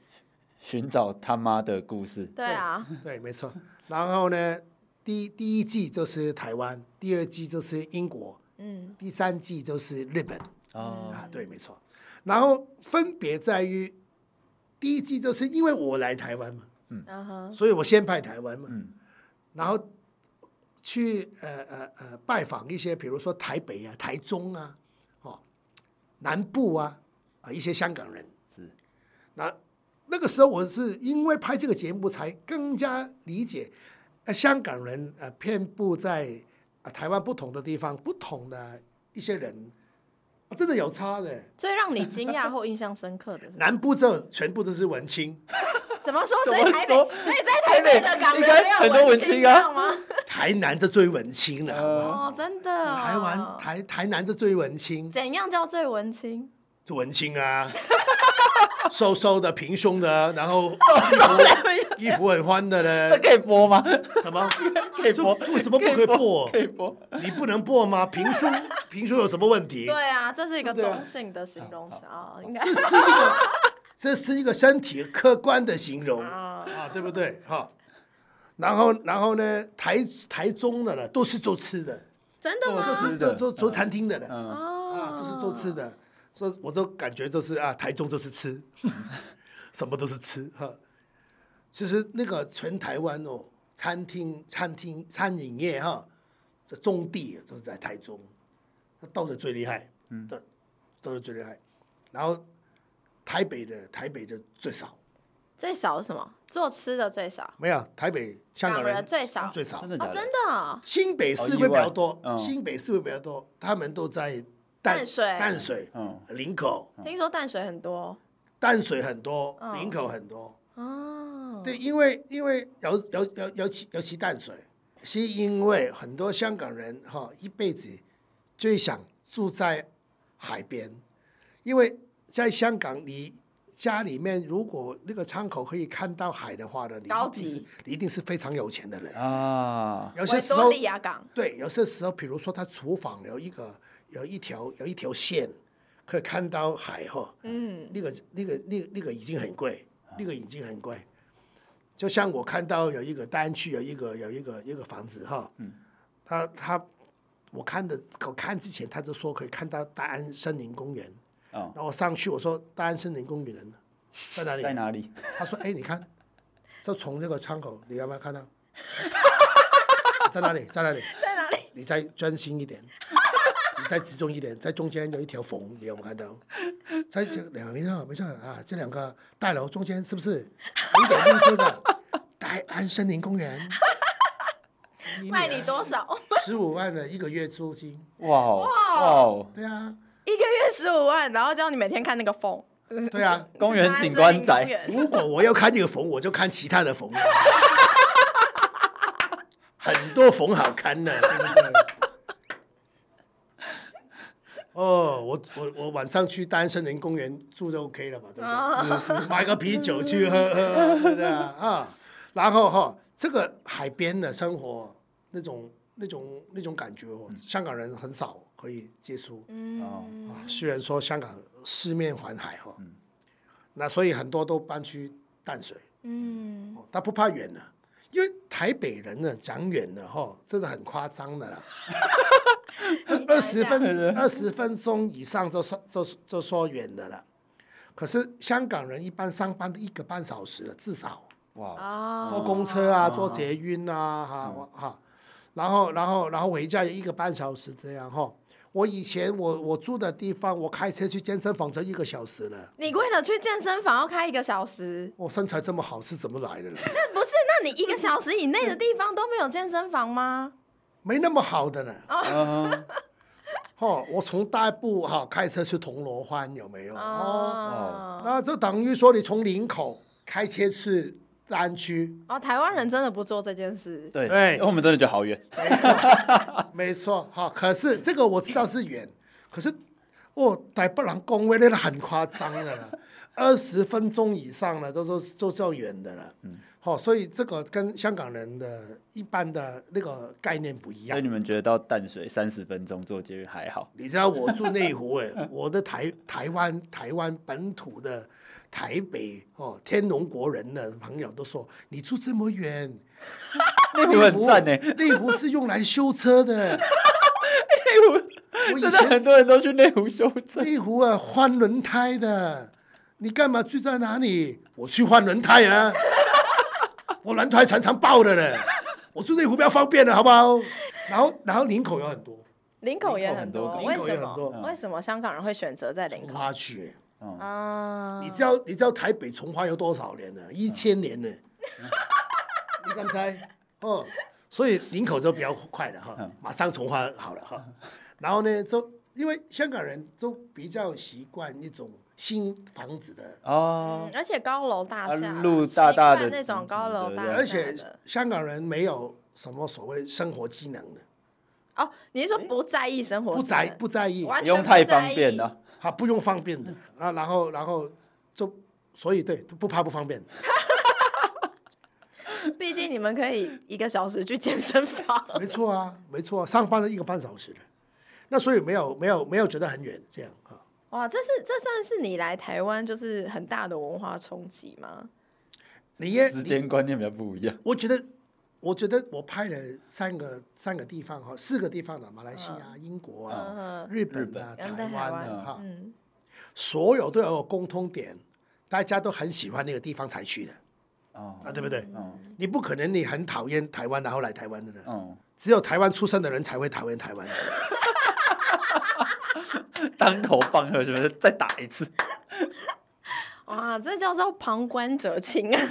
[SPEAKER 2] 寻找他妈的故事。
[SPEAKER 1] 对啊，
[SPEAKER 3] 对，没错。然后呢，第第一季就是台湾，第二季就是英国，嗯，第三季就是日本。哦，啊，对，没错。然后分别在于第一季就是因为我来台湾嘛，嗯，所以我先拍台湾嘛，嗯，然后。去呃呃呃拜访一些，比如说台北啊、台中啊、哦南部啊啊一些香港人是。那那个时候我是因为拍这个节目，才更加理解，呃香港人呃遍布在啊台湾不同的地方，不同的一些人，哦、真的有差的。
[SPEAKER 1] 最让你惊讶或印象深刻的是，
[SPEAKER 3] 南部这全部都是文青。
[SPEAKER 1] 怎么说？所以台北，所以在台北的港人没有
[SPEAKER 2] 很多文青啊
[SPEAKER 3] 吗？台南这最文青了，
[SPEAKER 1] 哦，真的。
[SPEAKER 3] 台湾台台南这最文青。
[SPEAKER 1] 怎样叫最文青？
[SPEAKER 3] 最文青啊，瘦瘦的、平胸的，然后衣服很宽的嘞。
[SPEAKER 2] 这可以播吗？
[SPEAKER 3] 什么？
[SPEAKER 2] 可以播？
[SPEAKER 3] 为什么不可以播？
[SPEAKER 2] 可以播？
[SPEAKER 3] 你不能播吗？平胸，平胸有什么问题？
[SPEAKER 1] 对啊，这是一个中性的形容词啊，应该。
[SPEAKER 3] 这是一个身体客观的形容啊，对不对？哈，然后然后呢，台台中的了都是做吃的，
[SPEAKER 1] 真的吗？
[SPEAKER 3] 就是做做做餐厅的了，啊，就是做吃的，所以我就感觉就是啊，台中就是吃，什么都是吃哈。其实那个全台湾哦，餐厅餐厅餐饮业哈，这中地就是在台中，它斗的最厉害，嗯，斗斗得最厉害，然后。台北的台北的最少，
[SPEAKER 1] 最少是什么？做吃的最少。
[SPEAKER 3] 没有台北香港人
[SPEAKER 1] 最少
[SPEAKER 3] 最少，
[SPEAKER 1] 真的真的。
[SPEAKER 3] 新北市会比较多，新北市会比较多，他们都在
[SPEAKER 1] 淡水、
[SPEAKER 3] 淡水、嗯林口。
[SPEAKER 1] 听说淡水很多，
[SPEAKER 3] 淡水很多，林口很多。哦，对，因为因为尤尤尤尤其尤其淡水，是因为很多香港人哈一辈子最想住在海边，因为。在香港，你家里面如果那个窗口可以看到海的话呢，你
[SPEAKER 1] 高级，
[SPEAKER 3] 你一定是非常有钱的人
[SPEAKER 2] 啊。
[SPEAKER 3] 有些时候，
[SPEAKER 1] 港
[SPEAKER 3] 对，有些时候，比如说他厨房有一个有一条有一条线，可以看到海哈。嗯，那个那个那个那个已经很贵，那个已经很贵。就像我看到有一个大安区有一个有一个一个房子哈，嗯，他他我看的我看之前他就说可以看到大安森林公园，哦，然后我上去我说大安森林公园在哪里？
[SPEAKER 2] 在哪里？
[SPEAKER 3] 他说哎你看，就从这个窗口你有没有看到？在哪里？在哪里？
[SPEAKER 1] 在哪里？
[SPEAKER 3] 你再专心一点，你再集中一点，在中间有一条缝，你有没有看到？在这两个没错没错啊，这两个大楼中间是不是有一点绿色的 大安森林公园？
[SPEAKER 1] 卖你多少？
[SPEAKER 3] 十五万的一个月租金。
[SPEAKER 2] 哇哇！
[SPEAKER 3] 对啊，
[SPEAKER 1] 一个月十五万，然后叫你每天看那个缝。
[SPEAKER 3] 对啊，
[SPEAKER 2] 公园景观宅。
[SPEAKER 3] 如果我要看这个缝，我就看其他的缝。很多缝好看的，对不对？哦，我我我晚上去大安森林公园住就 OK 了嘛，对不对？买个啤酒去喝喝，对不对啊？然后哈，这个海边的生活那种那种那种感觉，哦香港人很少可以接触。嗯啊，虽然说香港四面环海哈，那所以很多都搬去淡水。嗯，他不怕远了，因为台北人呢讲远了哈，真的很夸张的啦。二十分 二十分钟以上就说就就说远的了，可是香港人一般上班都一个半小时了，至少哇，坐公车啊，坐捷运啊，哈哈，然后然后然后回家也一个半小时这样哈。我以前我我住的地方，我开车去健身房才一个小时了。
[SPEAKER 1] 你为了去健身房要开一个小时？
[SPEAKER 3] 我身材这么好是怎么来的呢？
[SPEAKER 1] 那 不是？那你一个小时以内的地方都没有健身房吗？
[SPEAKER 3] 没那么好的呢。哦，我从大埔哈开车去铜锣湾有没有？哦，那就等于说你从林口开车去大安区。
[SPEAKER 1] 哦，台湾人真的不做这件事。
[SPEAKER 2] 对对，我们真的觉得好远。
[SPEAKER 3] 没错，没错哈。可是这个我知道是远，可是哦，台北人讲话那个很夸张的了，二十分钟以上了，都说都叫远的了。嗯。哦，所以这个跟香港人的一般的那个概念不一样。
[SPEAKER 2] 所以你们觉得到淡水三十分钟坐捷运还好？
[SPEAKER 3] 你知道我住内湖哎，我的台台湾台湾本土的台北哦天龙国人的朋友都说，你住这么远，
[SPEAKER 2] 内湖很赞呢。
[SPEAKER 3] 内湖是用来修车的。
[SPEAKER 2] 内湖，真的很多人都去内湖修车。
[SPEAKER 3] 内湖啊，换轮胎的，你干嘛住在哪里？我去换轮胎啊。我轮胎常常爆的嘞，我住内湖比较方便的，好不好？然后，然后林口有很多，
[SPEAKER 1] 林口也很多，
[SPEAKER 3] 林口也很多。
[SPEAKER 1] 为什么香港人会选择在林口？
[SPEAKER 3] 从化区，啊，你知道你知道台北从化有多少年了？一千年了。你刚才哦，所以林口就比较快了哈，马上从化好了哈。然后呢，就因为香港人都比较习惯一种。新房子的
[SPEAKER 2] 哦、
[SPEAKER 1] 嗯，而且高楼大厦，
[SPEAKER 2] 路大大的
[SPEAKER 1] 那种高楼大厦，
[SPEAKER 3] 而且香港人没有什么所谓生活机能的。
[SPEAKER 1] 哦，你是说不在意生活？
[SPEAKER 3] 不在不在意，
[SPEAKER 2] 不用太方便了。
[SPEAKER 3] 他不用方便的啊，然后然后就所以对不怕不方便。
[SPEAKER 1] 毕竟你们可以一个小时去健身房。
[SPEAKER 3] 没错啊，没错啊，上班了一个半小时的，那所以没有没有没有觉得很远这样啊。
[SPEAKER 1] 哇，这是这算是你来台湾就是很大的文化冲击吗？
[SPEAKER 3] 你也
[SPEAKER 2] 时间观念比较不一样。
[SPEAKER 3] 我觉得，我觉得我拍了三个三个地方哈，四个地方了，马来西亚、嗯、英国啊、嗯、日本啊、台湾的哈，嗯、所有都有共通点，大家都很喜欢那个地方才去的。哦、啊，对不对？嗯、你不可能你很讨厌台湾然后来台湾的人。嗯、只有台湾出生的人才会讨厌台湾。
[SPEAKER 2] 当头棒喝，是不是？再打一次。
[SPEAKER 1] 哇，这叫做旁观者清啊！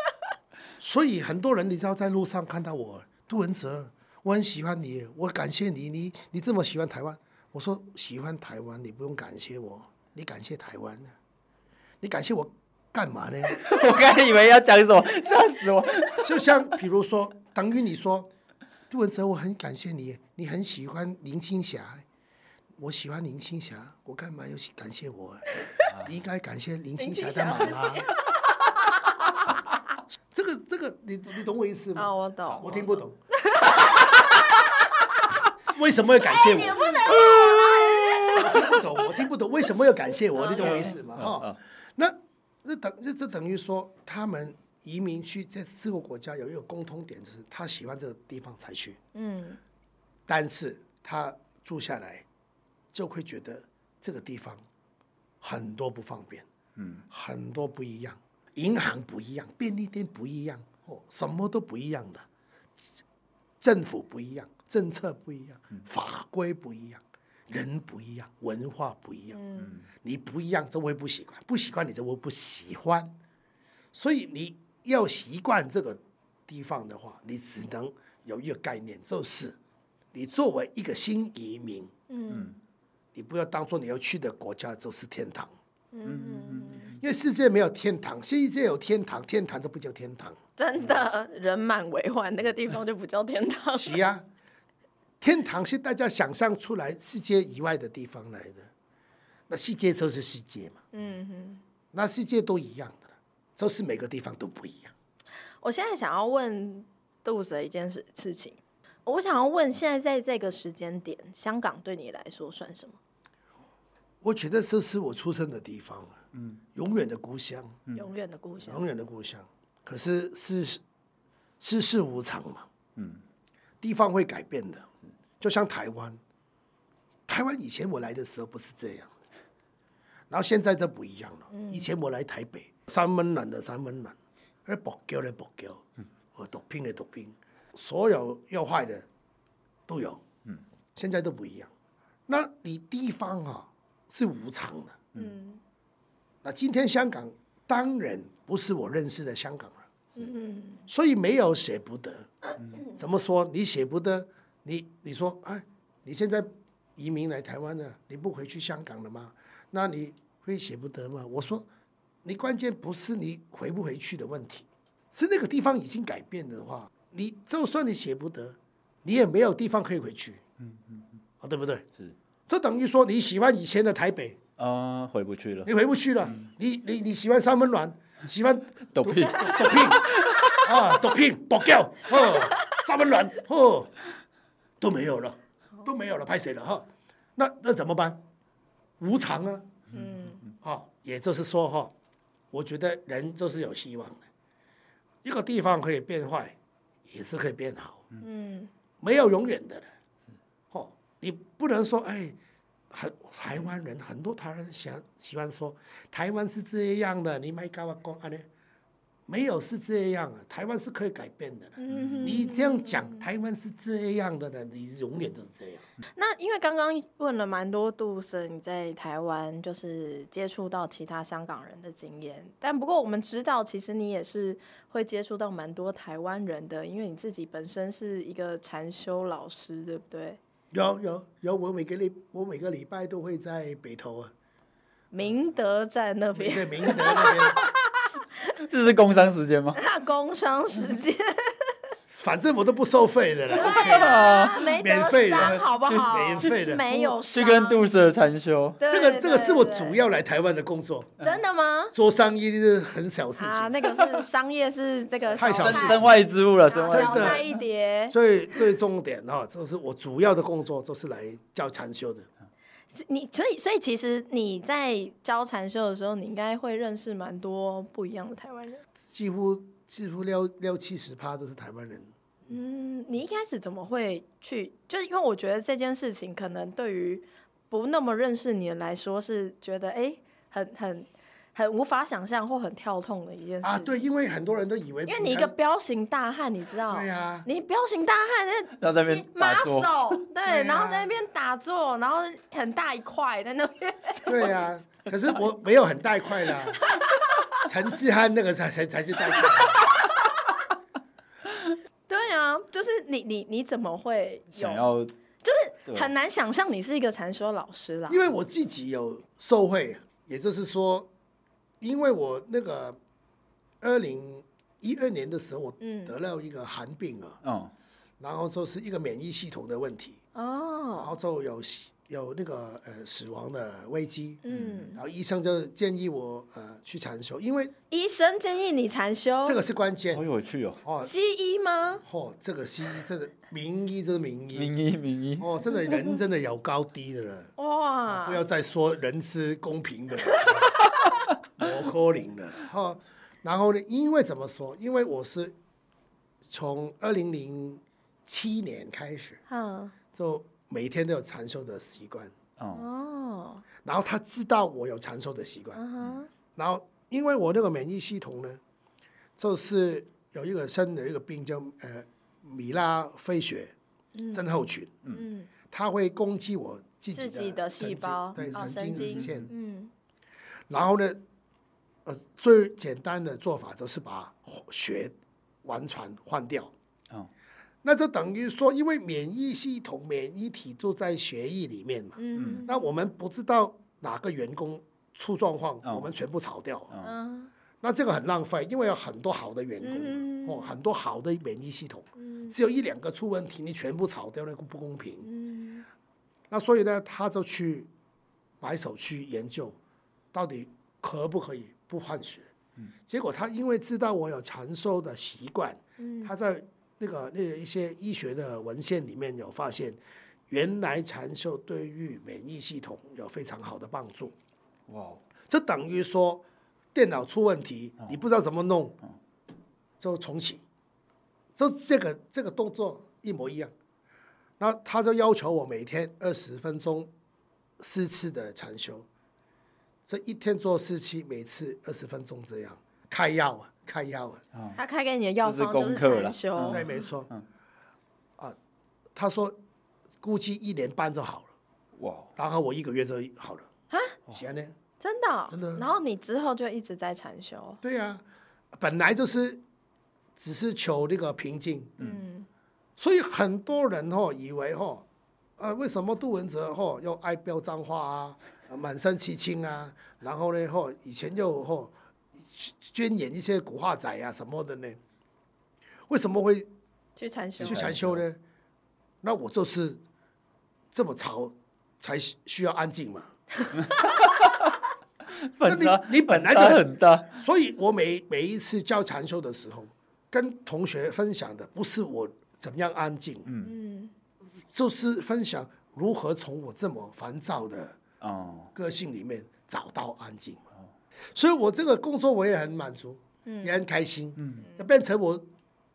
[SPEAKER 3] 所以很多人，你知道，在路上看到我，杜文泽，我很喜欢你，我感谢你，你你这么喜欢台湾。我说喜欢台湾，你不用感谢我，你感谢台湾呢？你感谢我干嘛呢？
[SPEAKER 2] 我刚才以为要讲什么，吓死我！
[SPEAKER 3] 就像比如说，等于你说，杜文泽，我很感谢你，你很喜欢林青霞。我喜欢林青霞，我干嘛要感谢我？你应该感谢林青霞的妈妈。这个这个，你你懂我意思吗？
[SPEAKER 1] 啊，我懂。
[SPEAKER 3] 我听不懂。为什么要感谢我？
[SPEAKER 1] 不能
[SPEAKER 3] 我听不懂，我听不懂，为什么要感谢我？你懂我意思吗？哈，那这等这这等于说，他们移民去这四个国家有一个共通点，就是他喜欢这个地方才去。嗯。但是他住下来，就会觉得这个地方很多不方便，嗯，很多不一样，银行不一样，便利店不一样，哦，什么都不一样的，政府不一样。政策不一样，法规不一样，人不一样，文化不一样。嗯，你不一样，就会不习惯；不习惯，你就会不喜欢。所以你要习惯这个地方的话，你只能有一个概念，就是你作为一个新移民，嗯，你不要当做你要去的国家就是天堂。嗯，因为世界没有天堂，世界有天堂，天堂就不叫天堂。
[SPEAKER 1] 真的，人满为患，那个地方就不叫天堂。
[SPEAKER 3] 是啊。天堂是大家想象出来世界以外的地方来的，那世界就是世界嘛。嗯哼，那世界都一样的，就是每个地方都不一样。
[SPEAKER 1] 我现在想要问杜 Sir 一件事事情，我想要问，现在在这个时间点，香港对你来说算什么？
[SPEAKER 3] 我觉得这是我出生的地方，嗯，永远的故乡，
[SPEAKER 1] 永远的故乡，
[SPEAKER 3] 永远的故乡。可是世世事无常嘛，嗯，地方会改变的。就像台湾，台湾以前我来的时候不是这样，然后现在就不一样了。以前我来台北，三温暖的三温暖，而博胶的博胶，呃，毒品的毒品，所有要坏的都有。现在都不一样。那你地方啊是无常的。嗯。那今天香港当然不是我认识的香港了。嗯。所以没有舍不得。怎么说？你舍不得？你你说哎，你现在移民来台湾了，你不回去香港了吗？那你会舍不得吗？我说，你关键不是你回不回去的问题，是那个地方已经改变的话，你就算你舍不得，你也没有地方可以回去。嗯嗯嗯，哦，对不对？是，这等于说你喜欢以前的台北。
[SPEAKER 2] 啊，回不去了。
[SPEAKER 3] 你回不去了，嗯、你你你喜欢三温暖，喜欢
[SPEAKER 2] 毒品，
[SPEAKER 3] 毒品。啊，毒品，爆胶，哦，三温暖，哦。都没有了，都没有了，拍谁了哈？那那怎么办？无常啊，嗯，好，也就是说哈，我觉得人就是有希望的，一个地方可以变坏，也是可以变好，嗯，没有永远的了，哦，你不能说哎，很台湾人很多台湾人想喜欢说台湾是这样的，你买高啊光啊呢？没有是这样啊，台湾是可以改变的。嗯，你这样讲，台湾是这样的呢，你永远都是这样。
[SPEAKER 1] 那因为刚刚问了蛮多杜 Sir，你在台湾就是接触到其他香港人的经验，但不过我们知道，其实你也是会接触到蛮多台湾人的，因为你自己本身是一个禅修老师，对不对？
[SPEAKER 3] 有有有，我每个礼我每个礼拜都会在北投啊，
[SPEAKER 1] 明德站那边。
[SPEAKER 3] 对，明德那边。
[SPEAKER 2] 这是工商时间吗？
[SPEAKER 1] 工商时间，
[SPEAKER 3] 反正我都不收费的了
[SPEAKER 1] ，OK 啊，免费的，好不好？
[SPEAKER 3] 免费的，
[SPEAKER 1] 没有
[SPEAKER 2] 去跟杜 Sir 禅修。
[SPEAKER 3] 这个这个是我主要来台湾的工作。
[SPEAKER 1] 真的吗？
[SPEAKER 3] 做生意是很小事情啊，
[SPEAKER 1] 那个是商业，是这个
[SPEAKER 3] 太小事，
[SPEAKER 2] 身外之物了，身
[SPEAKER 1] 外一碟。
[SPEAKER 3] 最最重点哈，就是我主要的工作就是来教禅修的。
[SPEAKER 1] 你所以所以其实你在教禅修的时候，你应该会认识蛮多不一样的台湾人，
[SPEAKER 3] 几乎几乎六六七十趴都是台湾人。
[SPEAKER 1] 嗯，你一开始怎么会去？就是因为我觉得这件事情可能对于不那么认识你的来说，是觉得哎、欸，很很。很无法想象或很跳痛的一件事啊！
[SPEAKER 3] 对，因为很多人都以为，
[SPEAKER 1] 因为你一个彪形大汉，你知道？
[SPEAKER 3] 对呀、啊。
[SPEAKER 1] 你彪形大汉那
[SPEAKER 2] 在那边马
[SPEAKER 1] 手，对，然后在那边打坐，然后很大一块在那边。
[SPEAKER 3] 对呀、啊，可是我没有很大一块的，陈志汉那个才才才是大
[SPEAKER 1] 块。就是你你你怎么会
[SPEAKER 2] 想要？
[SPEAKER 1] 就是很难想象你是一个禅修老师啦。
[SPEAKER 3] 因为我自己有受贿，也就是说。因为我那个二零一二年的时候，我得了一个寒病啊，嗯，然后就是一个免疫系统的问题，哦，然后就有有那个呃死亡的危机，
[SPEAKER 1] 嗯，
[SPEAKER 3] 然后医生就建议我呃去禅修，因为
[SPEAKER 1] 医生建议你禅修，
[SPEAKER 3] 这个是关键，
[SPEAKER 2] 好有趣哦。
[SPEAKER 3] 哦，
[SPEAKER 1] 西医吗？
[SPEAKER 3] 哦，这个西医，这个名医，这是名医，
[SPEAKER 2] 名医名医，
[SPEAKER 3] 哦，真的人真的有高低的了，
[SPEAKER 1] 哇，
[SPEAKER 3] 不要再说人是公平的，摩柯林了，哈，然后呢，因为怎么说？因为我是从二零零七年开始，
[SPEAKER 1] 嗯，
[SPEAKER 3] 就。每天都有禅修的习惯。
[SPEAKER 1] 哦，
[SPEAKER 3] 然后他知道我有禅修的习惯，
[SPEAKER 1] 嗯、
[SPEAKER 3] 然后因为我那个免疫系统呢，就是有一个生的一个病叫呃米拉非血症候群，
[SPEAKER 1] 嗯，
[SPEAKER 3] 它会攻击我自己的，
[SPEAKER 1] 自己的细胞，
[SPEAKER 3] 对神经。
[SPEAKER 1] 线，
[SPEAKER 3] 然后呢，呃，最简单的做法就是把血完全换掉，
[SPEAKER 2] 哦
[SPEAKER 3] 那就等于说，因为免疫系统、免疫体就在血液里面嘛。
[SPEAKER 1] 嗯。
[SPEAKER 3] 那我们不知道哪个员工出状况，
[SPEAKER 2] 哦、
[SPEAKER 3] 我们全部炒掉。
[SPEAKER 1] 嗯。
[SPEAKER 3] 那这个很浪费，因为有很多好的员工，
[SPEAKER 1] 嗯、
[SPEAKER 3] 哦，很多好的免疫系统，
[SPEAKER 1] 嗯、
[SPEAKER 3] 只有一两个出问题，你全部炒掉，那个不公平。
[SPEAKER 1] 嗯。
[SPEAKER 3] 那所以呢，他就去埋手去研究，到底可不可以不换血？
[SPEAKER 2] 嗯、
[SPEAKER 3] 结果他因为知道我有长寿的习惯，
[SPEAKER 1] 嗯、
[SPEAKER 3] 他在。那个那个一些医学的文献里面有发现，原来禅修对于免疫系统有非常好的帮助。
[SPEAKER 2] 哇！
[SPEAKER 3] 这等于说电脑出问题，你不知道怎么弄，就重启，就这个这个动作一模一样。那他就要求我每天二十分钟四次的禅修，这一天做四期，每次二十分钟这样开药啊。开药啊！
[SPEAKER 1] 他开给你的药方就是禅修，
[SPEAKER 3] 嗯、对，没错。嗯、啊，他说估计一年半就好了。哇！然后我一个月就好了。啊？行呢？
[SPEAKER 1] 真的、哦？
[SPEAKER 3] 真的。
[SPEAKER 1] 然后你之后就一直在禅修？
[SPEAKER 3] 对呀、啊，本来就是只是求那个平静。
[SPEAKER 1] 嗯。
[SPEAKER 3] 所以很多人哦以为哦，呃，为什么杜文泽哦又爱飙脏话啊，满身刺青啊，然后呢哦以前又哦。捐演一些古惑仔啊什么的呢？为什么会
[SPEAKER 1] 去禅修？
[SPEAKER 3] 去禅修呢？那我就是这么吵，才需要安静嘛。
[SPEAKER 2] 那
[SPEAKER 3] 你你本来就
[SPEAKER 2] 很大，
[SPEAKER 3] 所以我每每一次教禅修的时候，跟同学分享的不是我怎么样安静，嗯，就是分享如何从我这么烦躁的哦个性里面找到安静。所以，我这个工作我也很满足，嗯、也很开心，嗯，要变成我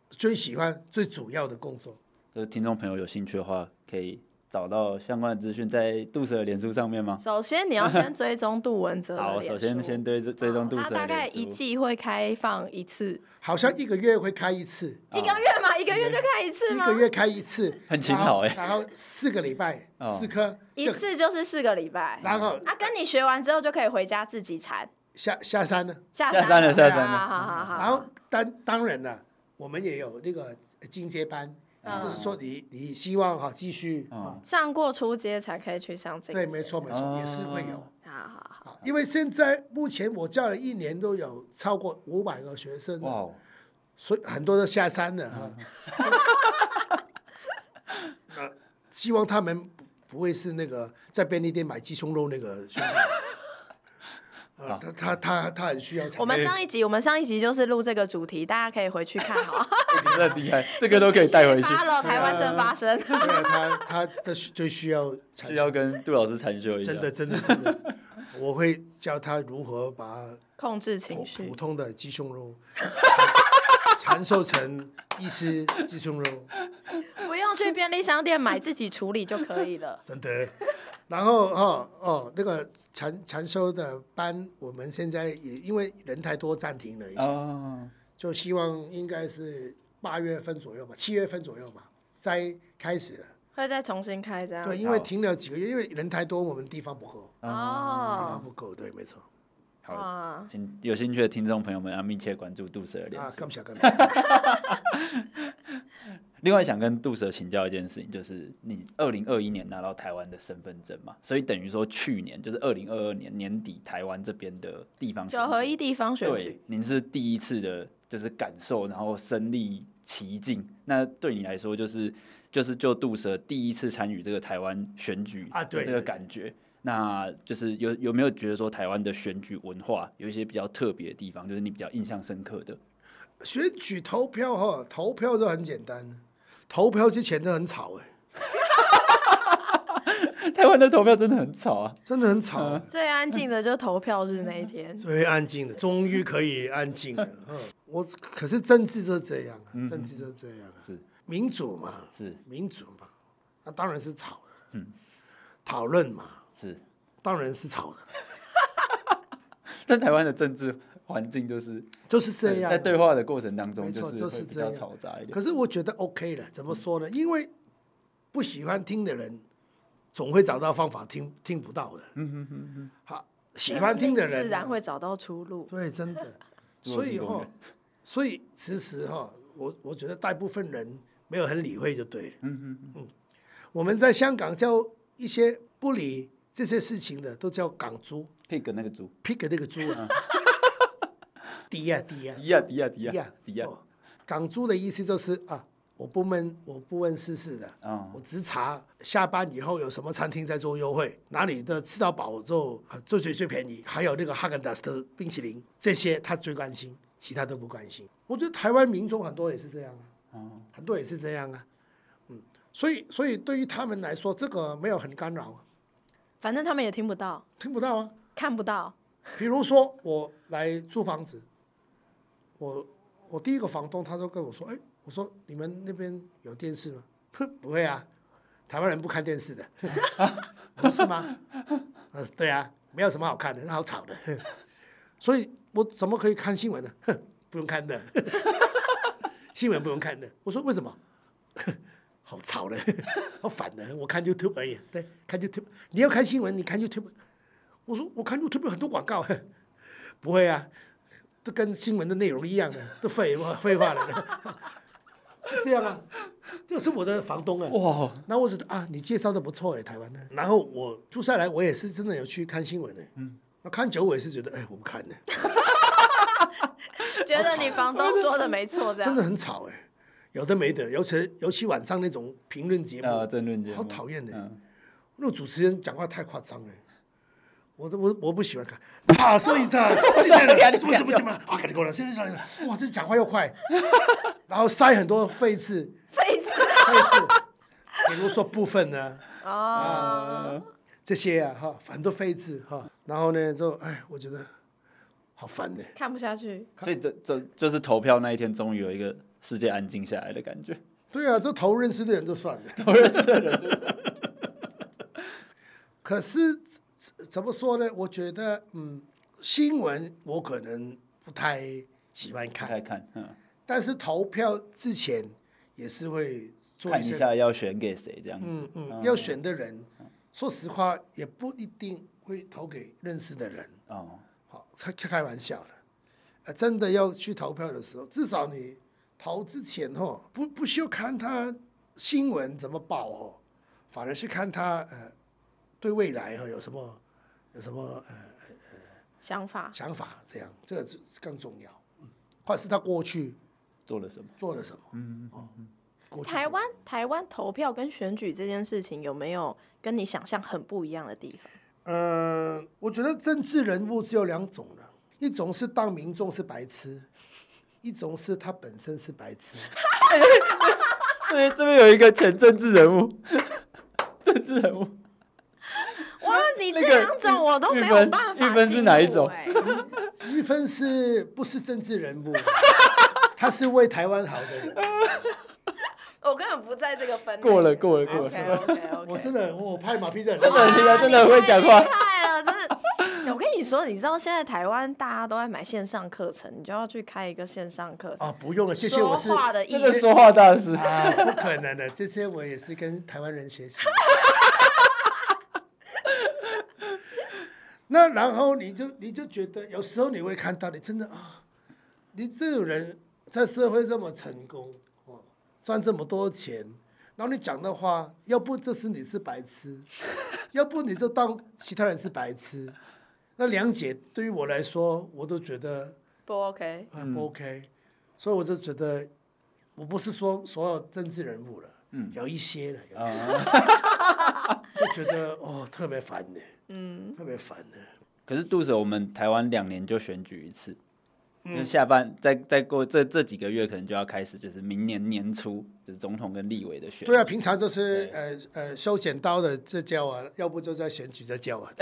[SPEAKER 3] 最喜欢、最主要的工作。
[SPEAKER 2] 就是听众朋友有兴趣的话，可以找到相关的资讯在杜 Sir 的脸书上面吗？
[SPEAKER 1] 首先，你要先追踪杜文泽。
[SPEAKER 2] 好，首先先追追踪杜。他
[SPEAKER 1] 大概一季会开放一次，
[SPEAKER 3] 好像一个月会开一次。
[SPEAKER 1] 一个月嘛，一个月就开一次吗？
[SPEAKER 3] 一个月开一次，
[SPEAKER 2] 很勤劳哎。
[SPEAKER 3] 然后四个礼拜，四颗，
[SPEAKER 1] 一次就是四个礼拜。
[SPEAKER 3] 然后
[SPEAKER 1] 啊，跟你学完之后就可以回家自己禅。
[SPEAKER 3] 下下山了，
[SPEAKER 1] 下
[SPEAKER 2] 山了，下山了。
[SPEAKER 1] 好好好。
[SPEAKER 3] 然后当当然了，我们也有那个进阶班，就是说你你希望哈继续
[SPEAKER 1] 上过初阶才可以去上这个。
[SPEAKER 3] 对，没错没错，也是会有。
[SPEAKER 1] 好好好。
[SPEAKER 3] 因为现在目前我教了一年都有超过五百个学生，所以很多都下山了哈。希望他们不会是那个在便利店买鸡胸肉那个兄弟。他他他他很需要。
[SPEAKER 1] 我们上一集，我们上一集就是录这个主题，大家可以回去看哈。
[SPEAKER 2] 真的厉害，这个都可以带回去。
[SPEAKER 1] Hello，台湾正发生。
[SPEAKER 3] 对啊，他他这最需要
[SPEAKER 2] 需要跟杜老师禅修一下。
[SPEAKER 3] 真的真的真的，我会教他如何把
[SPEAKER 1] 控制情绪，
[SPEAKER 3] 普通的鸡胸肉 传授成一丝鸡胸肉，
[SPEAKER 1] 不用去便利商店买，自己处理就可以了。
[SPEAKER 3] 真的。然后哦哦，那个禅禅修的班，我们现在也因为人太多暂停了一下，哦、就希望应该是八月份左右吧，七月份左右吧，再开始了。
[SPEAKER 1] 会再重新开这样？
[SPEAKER 3] 对，因为停了几个月，因为人太多，我们地方不够。
[SPEAKER 1] 哦，
[SPEAKER 3] 地方不够，对，没错。
[SPEAKER 2] 好，请有兴趣的听众朋友们要密切关注杜的脸。
[SPEAKER 3] 啊，干不干不
[SPEAKER 2] 另外想跟杜 Sir 请教一件事情，就是你二零二一年拿到台湾的身份证嘛，所以等于说去年就是二零二二年年底台湾这边的地方
[SPEAKER 1] 九合一地方选举，
[SPEAKER 2] 对，您是第一次的，就是感受，然后身历其境。那对你来说，就是就是就杜舍第一次参与这个台湾选举啊，对。这个感觉，那就是有有没有觉得说台湾的选举文化有一些比较特别的地方，就是你比较印象深刻的？
[SPEAKER 3] 选举投票哈，投票就很简单，投票之前都很吵哎。
[SPEAKER 2] 台湾的投票真的很吵啊，
[SPEAKER 3] 真的很吵。嗯、
[SPEAKER 1] 最安静的就投票日那一天，
[SPEAKER 3] 最安静的，终于可以安静了。我可是政治就是这样啊，嗯、政治就是这样、啊，是民主嘛，是民主嘛，那当然是吵的。嗯，讨论嘛，是当然是吵的。
[SPEAKER 2] 但台湾的政治环境就是
[SPEAKER 3] 就是这样，
[SPEAKER 2] 在对话的过程当中，就是这样嘈杂一点。
[SPEAKER 3] 可是我觉得 OK 了，怎么说呢？因为不喜欢听的人。总会找到方法听听不到的，嗯哼哼哼。好，喜欢听的人
[SPEAKER 1] 自然会找到出路。
[SPEAKER 3] 对，真的。所以哈，所以其实哈，我我觉得大部分人没有很理会就对了。嗯哼嗯。我们在香港叫一些不理这些事情的都叫港猪。
[SPEAKER 2] pig 那个猪。
[SPEAKER 3] pig 那个猪啊。低呀低呀。
[SPEAKER 2] 低呀低呀低呀低呀。
[SPEAKER 3] 港珠的意思就是啊。我不问，我不问世事的，哦、我只查下班以后有什么餐厅在做优惠，哪里的吃到饱就最最最便宜，还有那个哈根达斯的冰淇淋，这些他最关心，其他都不关心。我觉得台湾民众很多也是这样啊，哦、很多也是这样啊，嗯，所以所以对于他们来说，这个没有很干扰，
[SPEAKER 1] 反正他们也听不到，
[SPEAKER 3] 听不到啊，
[SPEAKER 1] 看不到。
[SPEAKER 3] 比如说我来租房子，我我第一个房东他就跟我说，哎。我说你们那边有电视吗？不会啊，台湾人不看电视的，是吗？呃，对啊，没有什么好看的，好吵的，所以我怎么可以看新闻呢？哼，不用看的，新闻不用看的。我说为什么？好吵的，好烦的，我看 YouTube 而已。对，看 YouTube，你要看新闻，你看 YouTube。我说我看 YouTube 很多广告，不会啊，都跟新闻的内容一样的，都废话 废话了。是 这样啊，这是我的房东啊。哇，那我觉得啊，你介绍的不错哎，台湾的。然后我住下来，我也是真的有去看新闻的。嗯，那看久我也是觉得，哎，我不看了。
[SPEAKER 1] 觉得你房东说的没错，这样。
[SPEAKER 3] 真的很吵哎，有的没的，尤其尤其晚上那种评论节目
[SPEAKER 2] 啊，争论节目，
[SPEAKER 3] 好讨厌的。那主持人讲话太夸张了，我都我我不喜欢看。啊，所以他现在 了，什么什么怎么了？啊，赶紧过来，现在上来了。哇，这讲话又快。然后塞很多废字，
[SPEAKER 1] 废字，
[SPEAKER 3] 废字，比如说部分呢，
[SPEAKER 1] 哦、啊，
[SPEAKER 3] 这些啊，哈，很多废字哈，然后呢，就哎，我觉得好烦呢，
[SPEAKER 1] 看不下去。
[SPEAKER 2] 所以这这就是投票那一天，终于有一个世界安静下来的感觉。
[SPEAKER 3] 对啊，这投认识的人就算了，
[SPEAKER 2] 投认识的人就算了。
[SPEAKER 3] 可是怎么说呢？我觉得，嗯，新闻我可能不太喜欢看，
[SPEAKER 2] 不太看，嗯。
[SPEAKER 3] 但是投票之前也是会做
[SPEAKER 2] 一下要选给谁这样子。
[SPEAKER 3] 嗯嗯，要选的人，说实话也不一定会投给认识的人。哦，好，开开玩笑的。真的要去投票的时候，至少你投之前哦，不不需要看他新闻怎么报哦，反而是看他呃对未来哈有什么有什么呃呃
[SPEAKER 1] 想法
[SPEAKER 3] 想法这样，这个更重要。嗯，或者是他过去。
[SPEAKER 2] 做了什么？
[SPEAKER 3] 做了什么？
[SPEAKER 2] 嗯哦，
[SPEAKER 1] 台湾台湾投票跟选举这件事情有没有跟你想象很不一样的地方？
[SPEAKER 3] 呃，我觉得政治人物只有两种了，一种是当民众是白痴，一种是他本身是白痴。
[SPEAKER 2] 对，这边有一个前政治人物，政治人物。
[SPEAKER 1] 哇，你这两种我都没有办法。
[SPEAKER 2] 玉芬是哪一种？
[SPEAKER 3] 玉芬是不是政治人物？他是为台湾好的人，
[SPEAKER 1] 我根本不在这个分。
[SPEAKER 2] 过了，过了，过了。
[SPEAKER 3] 我真的，我拍马屁真的，
[SPEAKER 2] 真的，真的会讲话。
[SPEAKER 1] 厉害了，真的。我跟你说，你知道现在台湾大家都在买线上课程，你就要去开一个线上课程。
[SPEAKER 3] 啊，不用了，这些。我是
[SPEAKER 2] 这个说话大师
[SPEAKER 3] 啊，不可能的，这些我也是跟台湾人学习。那然后你就你就觉得，有时候你会看到，你真的啊，你这种人。在社会这么成功，哦，赚这么多钱，然后你讲的话，要不就是你是白痴，要不你就当其他人是白痴，那梁姐对于我来说，我都觉得
[SPEAKER 1] 不 OK，
[SPEAKER 3] 不 OK，所以我就觉得我不是说所有政治人物了，嗯，有一些了，有一些。就觉得哦特别烦的，嗯，特别烦的。
[SPEAKER 2] 可是杜 Sir，我们台湾两年就选举一次，嗯、就是下半再再过这这几个月，可能就要开始，就是明年年初就是总统跟立委的选举。
[SPEAKER 3] 对啊，平常就是呃呃收剪刀的这叫啊，要不就在选举在叫啊。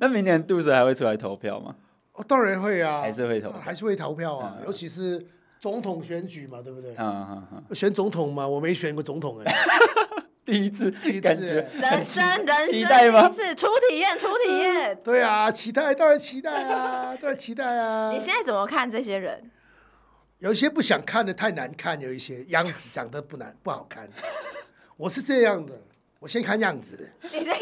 [SPEAKER 2] 那明年杜 Sir 还会出来投票吗？
[SPEAKER 3] 哦，当然会啊，
[SPEAKER 2] 还是会投，
[SPEAKER 3] 还是会投票啊，嗯、尤其是总统选举嘛，对不对？
[SPEAKER 2] 嗯嗯嗯，
[SPEAKER 3] 选总统嘛，我没选过总统哎。
[SPEAKER 2] 第一次，第一次，
[SPEAKER 1] 人生人生第一次初体验，初体验。
[SPEAKER 3] 对啊，期待，当然期待啊，当然期待啊。
[SPEAKER 1] 你现在怎么看这些人？
[SPEAKER 3] 有一些不想看的太难看，有一些样子长得不难不好看。我是这样的，我先看样子。
[SPEAKER 1] 你先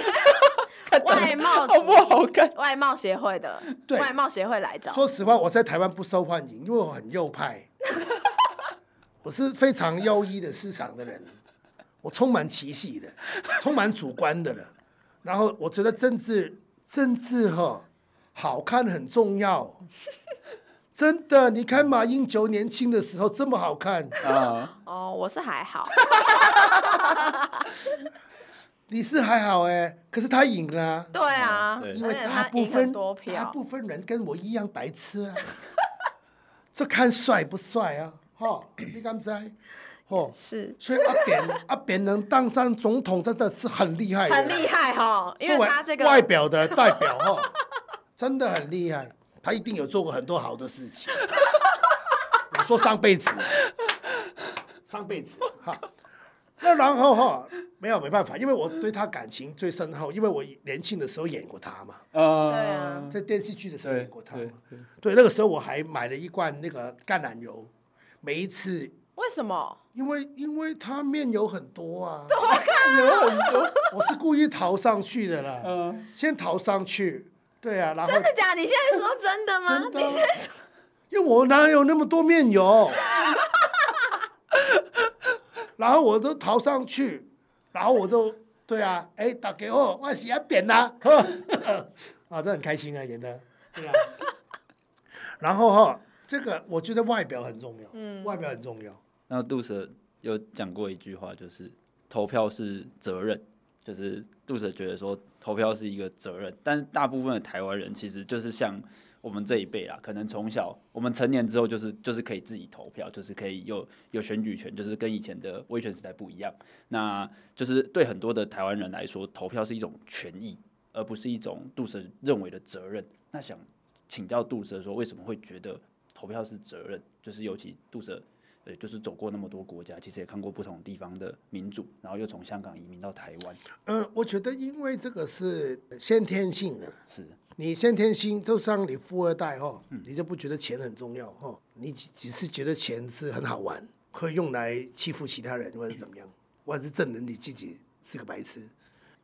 [SPEAKER 1] 看 外貌
[SPEAKER 2] 好不好看？
[SPEAKER 1] 外貌协会的，对，外貌协会来找。
[SPEAKER 3] 说实话，我在台湾不受欢迎，因为我很右派。我是非常优异的市场的人。我充满歧视的，充满主观的了。然后我觉得政治政治哈好看很重要，真的。你看马英九年轻的时候这么好看
[SPEAKER 1] 啊？哦，我是还好。
[SPEAKER 3] 你是还好哎，可是他赢了。
[SPEAKER 1] 对啊，
[SPEAKER 3] 因为大部分大部分人跟我一样白痴啊。这看帅不帅啊？哈，你敢猜？哦，
[SPEAKER 1] 是，
[SPEAKER 3] 所以阿扁 阿扁能当上总统，真的是很厉害，
[SPEAKER 1] 很厉害哈，因为他这个
[SPEAKER 3] 外表的代表哈，真的很厉害，他一定有做过很多好的事情。我说上辈子，上辈子哈，那然后哈，没有没办法，因为我对他感情最深厚，因为我年轻的时候演过他嘛，
[SPEAKER 1] 啊，对啊，
[SPEAKER 3] 在电视剧的时候演过他嘛，对，那个时候我还买了一罐那个橄榄油，每一次。
[SPEAKER 1] 为什么？
[SPEAKER 3] 因为因为他面有很多啊，
[SPEAKER 1] 多看有很多。
[SPEAKER 3] 我是故意逃上去的啦，嗯，先逃上去，对啊，然后
[SPEAKER 1] 真的假的？你现在说真的吗？
[SPEAKER 3] 真的，因为我哪有那么多面油？然后我都逃上去，然后我就对啊，哎，打给我，我洗要扁呐，啊，这很开心啊，演的，对啊，然后哈，这个我觉得外表很重要，嗯，外表很重要。
[SPEAKER 2] 那杜 Sir 有讲过一句话，就是投票是责任，就是杜 Sir 觉得说投票是一个责任，但是大部分的台湾人其实就是像我们这一辈啦，可能从小我们成年之后就是就是可以自己投票，就是可以有有选举权，就是跟以前的威权时代不一样。那就是对很多的台湾人来说，投票是一种权益，而不是一种杜 Sir 认为的责任。那想请教杜 Sir 说，为什么会觉得投票是责任？就是尤其杜 Sir。对，就是走过那么多国家，其实也看过不同地方的民主，然后又从香港移民到台湾。
[SPEAKER 3] 嗯，我觉得因为这个是先天性的，
[SPEAKER 2] 是
[SPEAKER 3] 你先天性，就像你富二代哦，你就不觉得钱很重要哦，你只只是觉得钱是很好玩，可以用来欺负其他人，或者怎么样，或者是证明你自己是个白痴。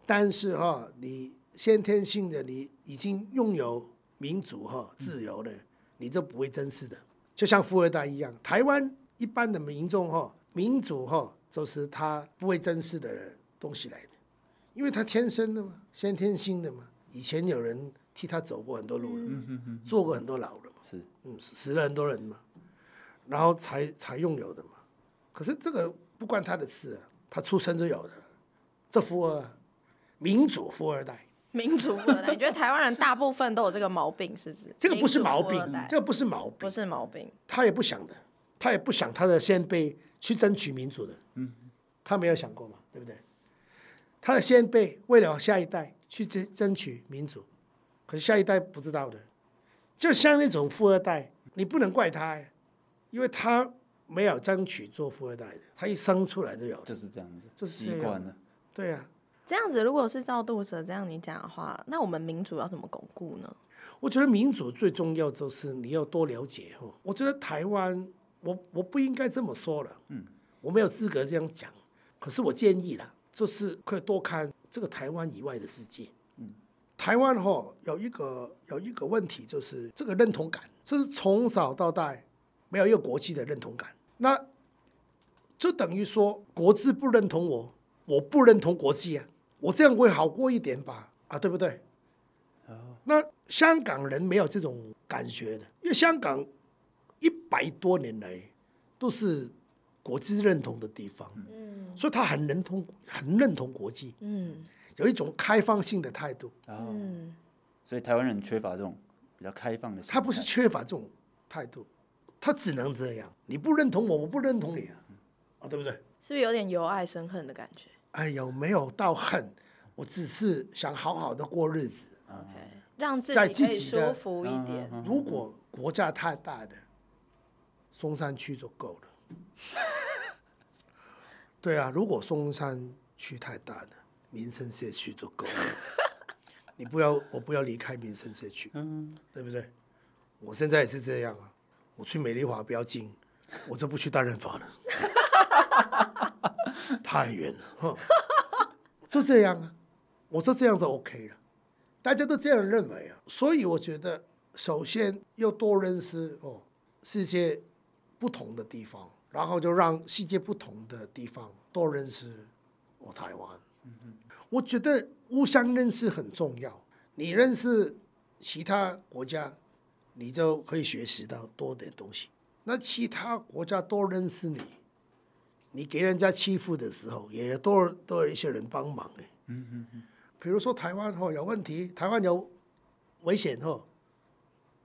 [SPEAKER 3] 但是哈，你先天性的你已经拥有民主哈自由的，你就不会珍视的，就像富二代一样，台湾。一般的民众哈，民主哈，就是他不会珍视的人东西来的，因为他天生的嘛，先天性的嘛。以前有人替他走过很多路了，坐过很多牢了嘛，
[SPEAKER 2] 是，
[SPEAKER 3] 嗯，死了很多人嘛，然后才才拥有的嘛。可是这个不关他的事啊，他出生就有的，这富二民主富二代，
[SPEAKER 1] 民主富二代，你觉得台湾人大部分都有这个毛病是不是？
[SPEAKER 3] 这个不是毛病，这个不是毛病，
[SPEAKER 1] 不是毛病，
[SPEAKER 3] 他也不想的。他也不想他的先辈去争取民主的，嗯，他没有想过嘛，对不对？他的先辈为了下一代去争争取民主，可是下一代不知道的，就像那种富二代，你不能怪他，因为他没有争取做富二代的，他一生出来就有，
[SPEAKER 2] 就是这样子，
[SPEAKER 3] 就是习惯了，对呀、啊。
[SPEAKER 1] 这样子，如果是照杜 Sir 这样你讲的话，那我们民主要怎么巩固呢？
[SPEAKER 3] 我觉得民主最重要就是你要多了解哦。我觉得台湾。我我不应该这么说了，嗯，我没有资格这样讲，可是我建议啦，就是可以多看这个台湾以外的世界，嗯，台湾哈有一个有一个问题就是这个认同感，就是从小到大没有一个国际的认同感，那就等于说国际不认同我，我不认同国际啊，我这样会好过一点吧？啊，对不对？那香港人没有这种感觉的，因为香港。一百多年来都是国际认同的地方，嗯，所以他很认同，很认同国际，嗯，有一种开放性的态度，
[SPEAKER 2] 嗯，所以台湾人缺乏这种比较开放的，
[SPEAKER 3] 他不是缺乏这种态度，他只能这样，你不认同我，我不认同你啊，啊，对不对？
[SPEAKER 1] 是不是有点由爱生恨的感觉？
[SPEAKER 3] 哎，有没有到恨？我只是想好好的过日子
[SPEAKER 1] ，OK，让自己可以舒服一点。
[SPEAKER 3] 如果国家太大的，松山区就够了。对啊，如果松山区太大了，民生社区就够了。你不要，我不要离开民生社区，对不对？我现在也是这样啊。我去美丽华不要近，我就不去大润发了，太远了。就这样啊，我说这样就 OK 了，大家都这样认为啊。所以我觉得，首先要多认识哦，世界不同的地方。然后就让世界不同的地方都认识我台湾。嗯我觉得互相认识很重要。你认识其他国家，你就可以学习到多点东西。那其他国家多认识你，你给人家欺负的时候，也多多有一些人帮忙哎。比如说台湾哦有问题，台湾有危险哦，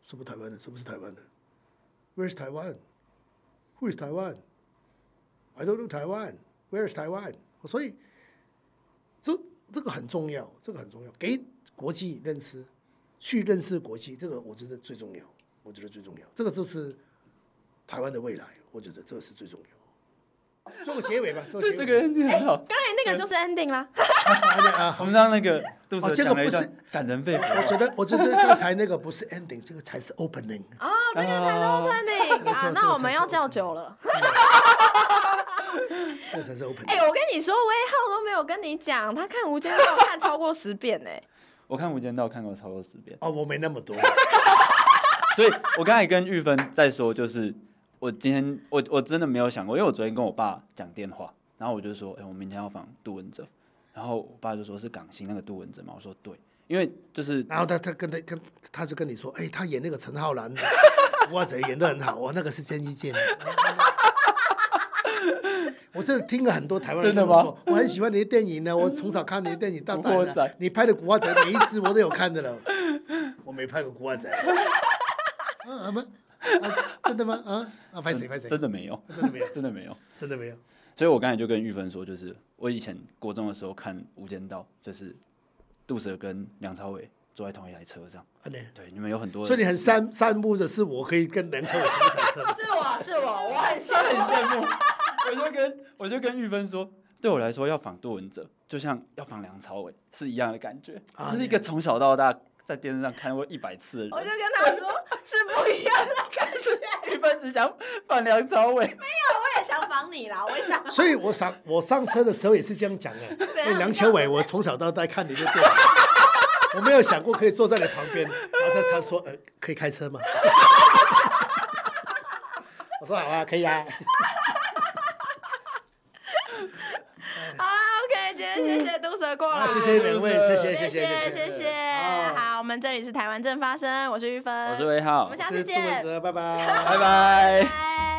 [SPEAKER 3] 是不是台湾的？是不是台湾的？Where is 台湾？Who is Taiwan? I don't know Taiwan. Where is Taiwan? 所以这这个很重要，这个很重要，给国际认识，去认识国际，这个我觉得最重要。我觉得最重要，这个就是台湾的未来。我觉得这个是最重要。做个结尾吧，做个结尾。
[SPEAKER 2] 这个 ending 很好。刚
[SPEAKER 1] 才那个就是 ending 啦。
[SPEAKER 2] 我们让那个杜 Sir
[SPEAKER 3] 这个不是
[SPEAKER 2] 感人肺腑。
[SPEAKER 3] 我觉得，我觉得刚才那个不是 ending，这个才是 opening。
[SPEAKER 1] 哦，这个才是 opening 啊！那我们要叫酒了。
[SPEAKER 3] 这才是 opening。
[SPEAKER 1] 哎，我跟你说，威浩都没有跟你讲，他看《无间道》看超过十遍呢。
[SPEAKER 2] 我看《无间道》看过超过十遍。
[SPEAKER 3] 哦，我没那么多。
[SPEAKER 2] 所以我刚才跟玉芬在说，就是。我今天我我真的没有想过，因为我昨天跟我爸讲电话，然后我就说，哎、欸，我明天要访杜文泽，然后我爸就说是港星那个杜文泽嘛，我说对，因为就是，
[SPEAKER 3] 然后他他跟他跟他就跟你说，哎、欸，他演那个陈浩南的古惑仔演得很好，我那个是郑伊健。我真的听了很多台湾人跟我说，我很喜欢你的电影呢，我从小看你的电影到大，你拍的古惑仔每一支我都有看的了，我没拍过古惑仔。啊什啊、真的吗？啊啊！拍谁拍谁？
[SPEAKER 2] 真的没有，
[SPEAKER 3] 真的没有，
[SPEAKER 2] 真的没有，
[SPEAKER 3] 真的没有。
[SPEAKER 2] 所以我刚才就跟玉芬说，就是我以前国中的时候看《无间道》，就是杜哲跟梁朝伟坐在同一台车上。啊、对，你们有很多。
[SPEAKER 3] 所以你很羡羡慕的是我可以跟梁朝伟同一台车。
[SPEAKER 1] 是我是我，我很羡
[SPEAKER 2] 很羡慕。我就跟我就跟玉芬说，对我来说要仿杜文泽，就像要仿梁朝伟是一样的感觉，啊、就是一个从小到大。在电视上看过一百次的人，
[SPEAKER 1] 我就跟他说是不一样的感觉。
[SPEAKER 2] 玉芬只想访梁朝伟，没有，
[SPEAKER 1] 我也想仿你啦，我也想。
[SPEAKER 3] 所以我上我上车的时候也是这样讲的。因为梁朝伟，我从小到大看你的电影，我没有想过可以坐在你旁边。然后他他说呃可以开车吗？我说好啊，可以啊。
[SPEAKER 1] 谢谢杜 Sir 过来，
[SPEAKER 3] 谢谢两位，谢谢谢谢
[SPEAKER 1] 谢谢。好，我们这里是台湾正发生，我是玉芬，
[SPEAKER 2] 我是威浩，
[SPEAKER 1] 我们下次见，
[SPEAKER 3] 拜拜，
[SPEAKER 2] 拜拜。